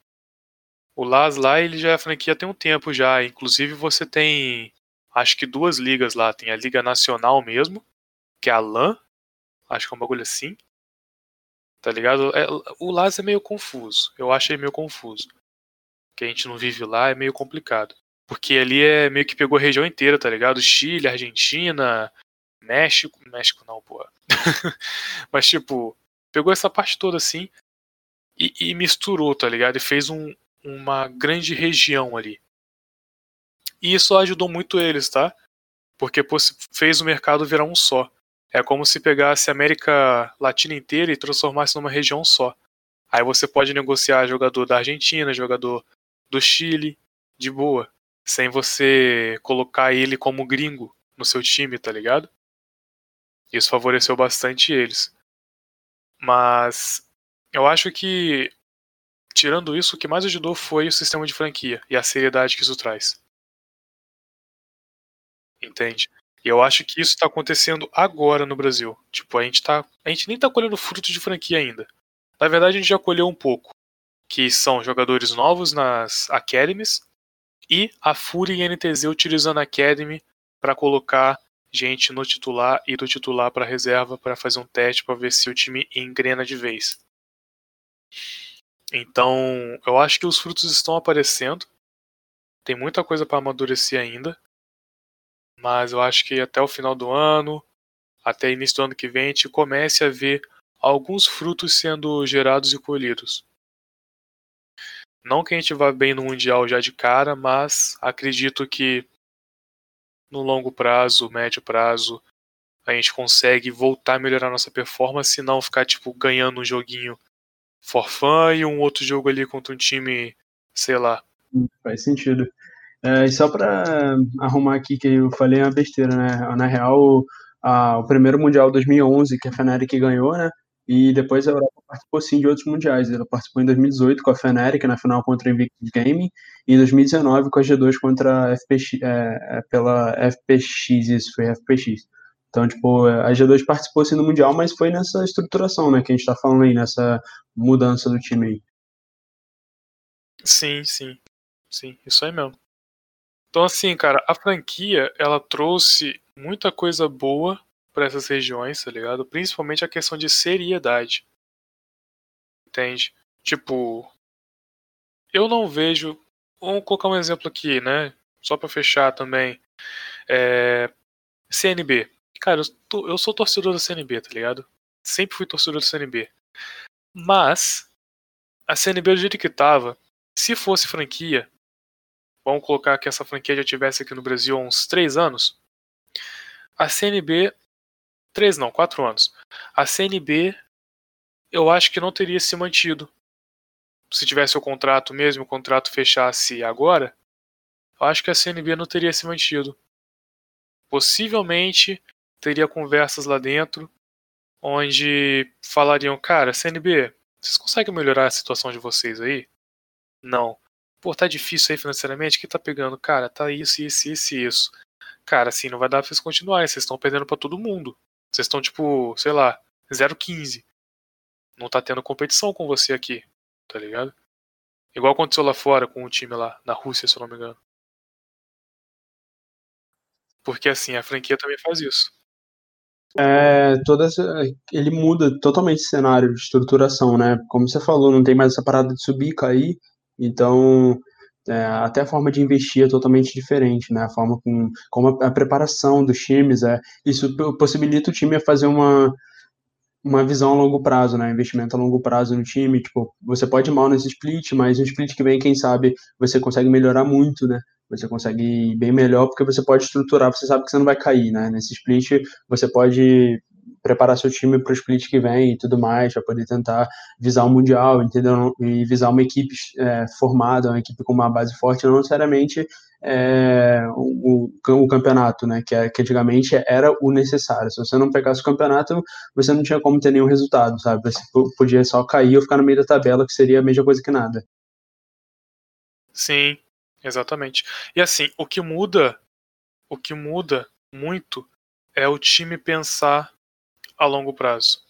O Las lá, ele já é franquia tem um tempo já. Inclusive você tem, acho que duas ligas lá. Tem a Liga Nacional mesmo, que é a LAN. Acho que é um bagulho assim. Tá ligado? É, o LAS é meio confuso. Eu achei meio confuso. Que a gente não vive lá é meio complicado. Porque ali é meio que pegou a região inteira, tá ligado? Chile, Argentina, México. México não, pô. Mas tipo, pegou essa parte toda assim e, e misturou, tá ligado? E fez um, uma grande região ali. E isso ajudou muito eles, tá? Porque fez o mercado virar um só. É como se pegasse a América Latina inteira e transformasse numa região só. Aí você pode negociar jogador da Argentina, jogador do Chile, de boa, sem você colocar ele como gringo no seu time, tá ligado? Isso favoreceu bastante eles. Mas eu acho que, tirando isso, o que mais ajudou foi o sistema de franquia e a seriedade que isso traz. Entende? E eu acho que isso está acontecendo agora no Brasil. Tipo, a gente tá. A gente nem tá colhendo frutos de franquia ainda. Na verdade, a gente já colheu um pouco. Que são jogadores novos nas academies e a Fúria e NTZ utilizando a Academy para colocar gente no titular e do titular para reserva para fazer um teste para ver se o time engrena de vez. Então, eu acho que os frutos estão aparecendo. Tem muita coisa para amadurecer ainda. Mas eu acho que até o final do ano, até início do ano que vem, a gente comece a ver alguns frutos sendo gerados e colhidos. Não que a gente vá bem no Mundial já de cara, mas acredito que no longo prazo, médio prazo, a gente consegue voltar a melhorar nossa performance e não ficar tipo ganhando um joguinho for fun e um outro jogo ali contra um time, sei lá. Faz sentido. É, e só para arrumar aqui que eu falei uma besteira, né? Na real, a, o primeiro Mundial 2011 que a Fnatic ganhou, né? E depois a Europa participou sim de outros mundiais. Ela participou em 2018 com a Fnatic na final contra a Invictus Gaming e em 2019 com a G2 contra a FPX, é, é, pela FPX, isso foi FPX. Então, tipo, a G2 participou sim do Mundial, mas foi nessa estruturação, né, que a gente tá falando aí, nessa mudança do time aí. Sim, sim. Sim, isso aí mesmo. Então, assim, cara, a franquia, ela trouxe muita coisa boa para essas regiões, tá ligado? Principalmente a questão de seriedade. Entende? Tipo, eu não vejo. Vamos colocar um exemplo aqui, né? Só para fechar também. É... CNB. Cara, eu, tô, eu sou torcedor da CNB, tá ligado? Sempre fui torcedor da CNB. Mas, a CNB do jeito que tava, se fosse franquia, vamos colocar que essa franquia já tivesse aqui no Brasil há uns 3 anos, a CNB Três não, quatro anos. A CNB, eu acho que não teria se mantido. Se tivesse o contrato mesmo, o contrato fechasse agora, eu acho que a CNB não teria se mantido. Possivelmente teria conversas lá dentro onde falariam, cara, CNB, vocês conseguem melhorar a situação de vocês aí? Não. Pô, tá difícil aí financeiramente? Que tá pegando? Cara, tá isso, isso, isso isso. Cara, assim, não vai dar pra vocês continuarem, vocês estão perdendo para todo mundo. Vocês estão, tipo, sei lá, 0,15. Não tá tendo competição com você aqui, tá ligado? Igual aconteceu lá fora com o time lá, na Rússia, se eu não me engano. Porque assim, a franquia também faz isso. É, toda essa, ele muda totalmente o cenário de estruturação, né? Como você falou, não tem mais essa parada de subir e cair, então é, até a forma de investir é totalmente diferente, né? A forma com, como a, a preparação dos times, é, isso possibilita o time a fazer uma, uma visão a longo prazo, né? Investimento a longo prazo no time. Tipo, você pode ir mal nesse split, mas no split que vem, quem sabe, você consegue melhorar muito, né? Você consegue ir bem melhor porque você pode estruturar, você sabe que você não vai cair, né? Nesse split, você pode preparar seu time para o split que vem e tudo mais, para poder tentar visar o Mundial, entendeu? E visar uma equipe é, formada, uma equipe com uma base forte, não necessariamente é, o, o, campeonato, né? Que, é, que antigamente era o necessário. Se você não pegasse o campeonato, você não tinha como ter nenhum resultado, sabe? Você podia só cair ou ficar no meio da tabela, que seria a mesma coisa que nada. Sim, exatamente. E assim, o que muda, o que muda muito é o time pensar a longo prazo.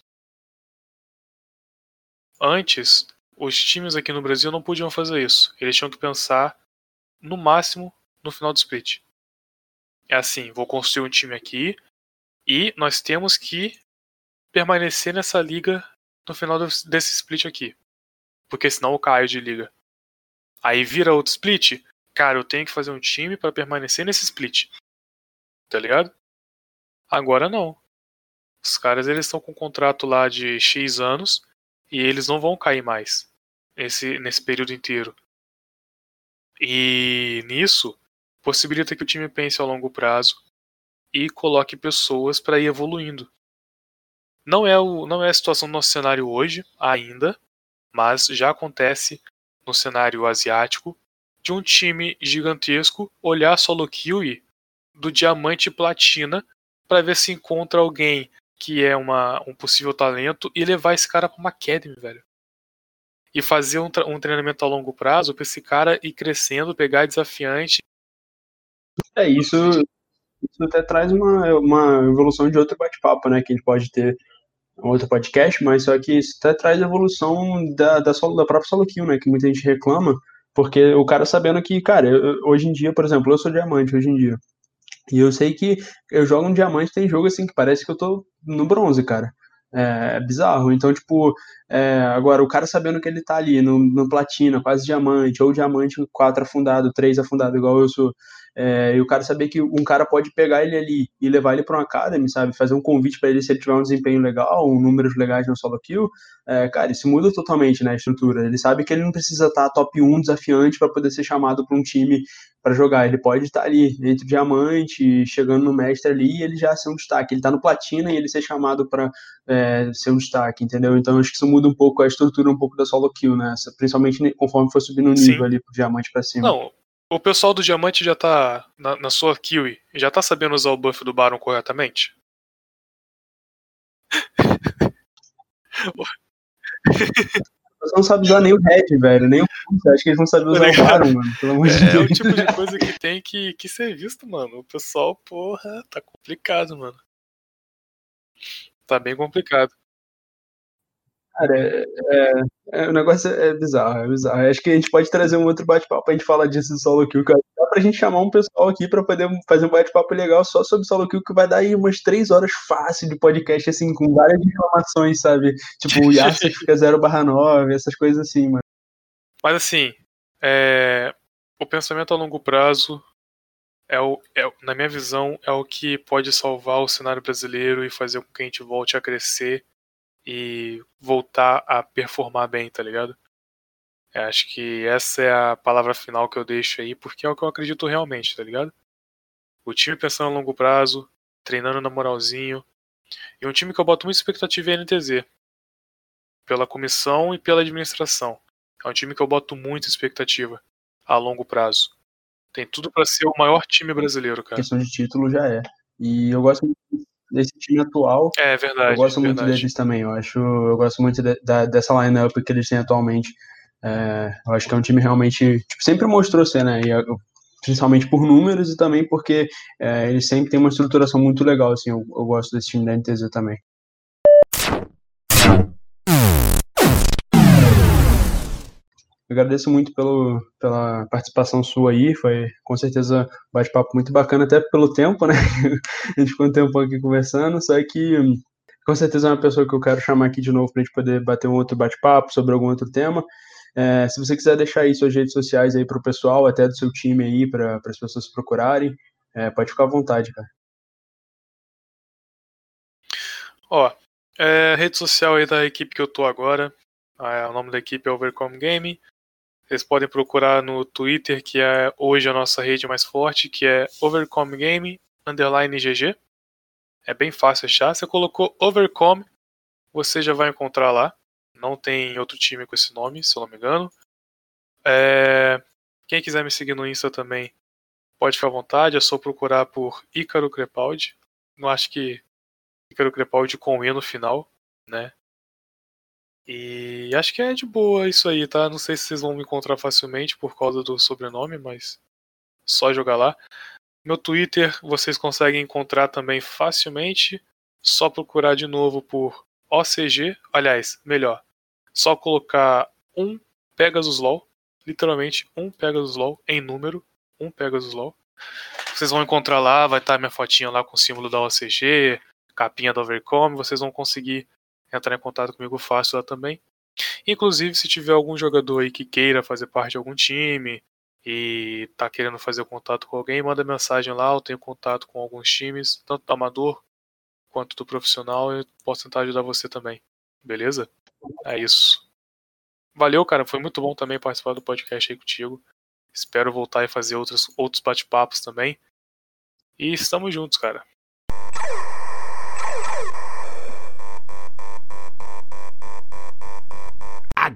Antes, os times aqui no Brasil não podiam fazer isso. Eles tinham que pensar no máximo no final do split. É assim, vou construir um time aqui e nós temos que permanecer nessa liga no final desse split aqui. Porque senão eu caio de liga. Aí vira outro split, cara, eu tenho que fazer um time para permanecer nesse split. Tá ligado? Agora não. Os caras eles estão com um contrato lá de X anos e eles não vão cair mais nesse, nesse período inteiro. E nisso possibilita que o time pense a longo prazo e coloque pessoas para ir evoluindo. Não é, o, não é a situação do nosso cenário hoje, ainda, mas já acontece no cenário asiático de um time gigantesco olhar solo kill do diamante platina para ver se encontra alguém que é uma, um possível talento, e levar esse cara para uma academy, velho. E fazer um, um treinamento a longo prazo para esse cara ir crescendo, pegar desafiante. É, isso, isso até traz uma, uma evolução de outro bate-papo, né? Que a gente pode ter um outro podcast, mas só que isso até traz a evolução da, da, solo, da própria solo kill, né? Que muita gente reclama, porque o cara sabendo que, cara, eu, hoje em dia, por exemplo, eu sou diamante hoje em dia. E eu sei que eu jogo um diamante, tem jogo assim que parece que eu tô no bronze, cara. É, é bizarro. Então, tipo, é, agora o cara sabendo que ele tá ali no, no platina, quase diamante, ou diamante 4 afundado, 3 afundado, igual eu sou. É, e o cara saber que um cara pode pegar ele ali e levar ele para uma academy, sabe? Fazer um convite para ele se ele tiver um desempenho legal, um números legais no solo kill, é, cara, isso muda totalmente né, a estrutura. Ele sabe que ele não precisa estar tá top 1 desafiante para poder ser chamado para um time para jogar. Ele pode estar tá ali entre diamante, chegando no mestre ali, e ele já ser um destaque. Ele está no platina e ele ser chamado para é, ser um destaque, entendeu? Então acho que isso muda um pouco a estrutura um pouco da solo kill, né? Principalmente conforme for subindo o nível Sim. ali pro diamante para cima. Não, o pessoal do Diamante já tá na, na sua Kiwi, já tá sabendo usar o buff do Baron corretamente? Você não sabe usar nem o Red, velho, nem o acha que eles não sabem usar o Baron, mano, pelo amor de é, Deus. É o tipo de coisa que tem que, que ser visto, mano. O pessoal, porra, tá complicado, mano. Tá bem complicado. Cara, é, é, é, o negócio é bizarro, é bizarro. Acho que a gente pode trazer um outro bate-papo pra gente falar disso do solo kill, cara. Dá pra gente chamar um pessoal aqui pra poder fazer um bate-papo legal só sobre solo kill, que vai dar aí umas três horas fácil de podcast, assim, com várias informações, sabe? Tipo, o Yasuo fica 0 barra 9, essas coisas assim, mano. Mas assim, é... o pensamento a longo prazo é o, é, na minha visão, é o que pode salvar o cenário brasileiro e fazer com que a gente volte a crescer e voltar a performar bem, tá ligado? Eu acho que essa é a palavra final que eu deixo aí, porque é o que eu acredito realmente, tá ligado? O time pensando a longo prazo, treinando na moralzinho. E um time que eu boto muita expectativa é a NTZ. Pela comissão e pela administração. É um time que eu boto muita expectativa a longo prazo. Tem tudo para ser o maior time brasileiro, cara. A questão de título já é. E eu gosto muito desse time atual. É verdade. Eu gosto muito deles também. Eu acho, eu gosto muito de, da, dessa lineup que eles têm atualmente. É, eu acho que é um time realmente tipo, sempre mostrou ser, né? E, principalmente por números e também porque é, eles sempre têm uma estruturação muito legal. Assim, eu, eu gosto desse time da NTZ também. Agradeço muito pelo, pela participação sua aí, foi com certeza um bate-papo muito bacana, até pelo tempo, né? a gente ficou um tempo aqui conversando, só que com certeza é uma pessoa que eu quero chamar aqui de novo para a gente poder bater um outro bate-papo sobre algum outro tema. É, se você quiser deixar aí suas redes sociais aí para o pessoal, até do seu time aí, para as pessoas procurarem, é, pode ficar à vontade, cara. Ó, é, rede social aí da equipe que eu tô agora, é, o nome da equipe é Overcome Game. Vocês podem procurar no Twitter, que é hoje a nossa rede mais forte, que é Overcome Game underline GG. É bem fácil achar. Você colocou Overcome, você já vai encontrar lá. Não tem outro time com esse nome, se eu não me engano. É... Quem quiser me seguir no Insta também, pode ficar à vontade. É só procurar por Ícaro Crepaldi. Não acho que Ícaro Crepaldi com E no final, né? E acho que é de boa isso aí, tá? Não sei se vocês vão me encontrar facilmente por causa do sobrenome, mas só jogar lá. Meu Twitter vocês conseguem encontrar também facilmente. Só procurar de novo por OCG. Aliás, melhor, só colocar um Pegasus LOL. Literalmente um Pegasus LOL em número. Um Pegasus LOL. Vocês vão encontrar lá, vai estar minha fotinha lá com o símbolo da OCG, capinha do Overcome. Vocês vão conseguir entrar em contato comigo fácil lá também. Inclusive, se tiver algum jogador aí que queira fazer parte de algum time e tá querendo fazer contato com alguém, manda mensagem lá, eu tenho contato com alguns times, tanto do amador quanto do profissional, eu posso tentar ajudar você também. Beleza? É isso. Valeu, cara, foi muito bom também participar do podcast aí contigo. Espero voltar e fazer outros, outros bate-papos também. E estamos juntos, cara.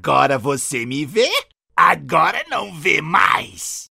Agora você me vê? Agora não vê mais!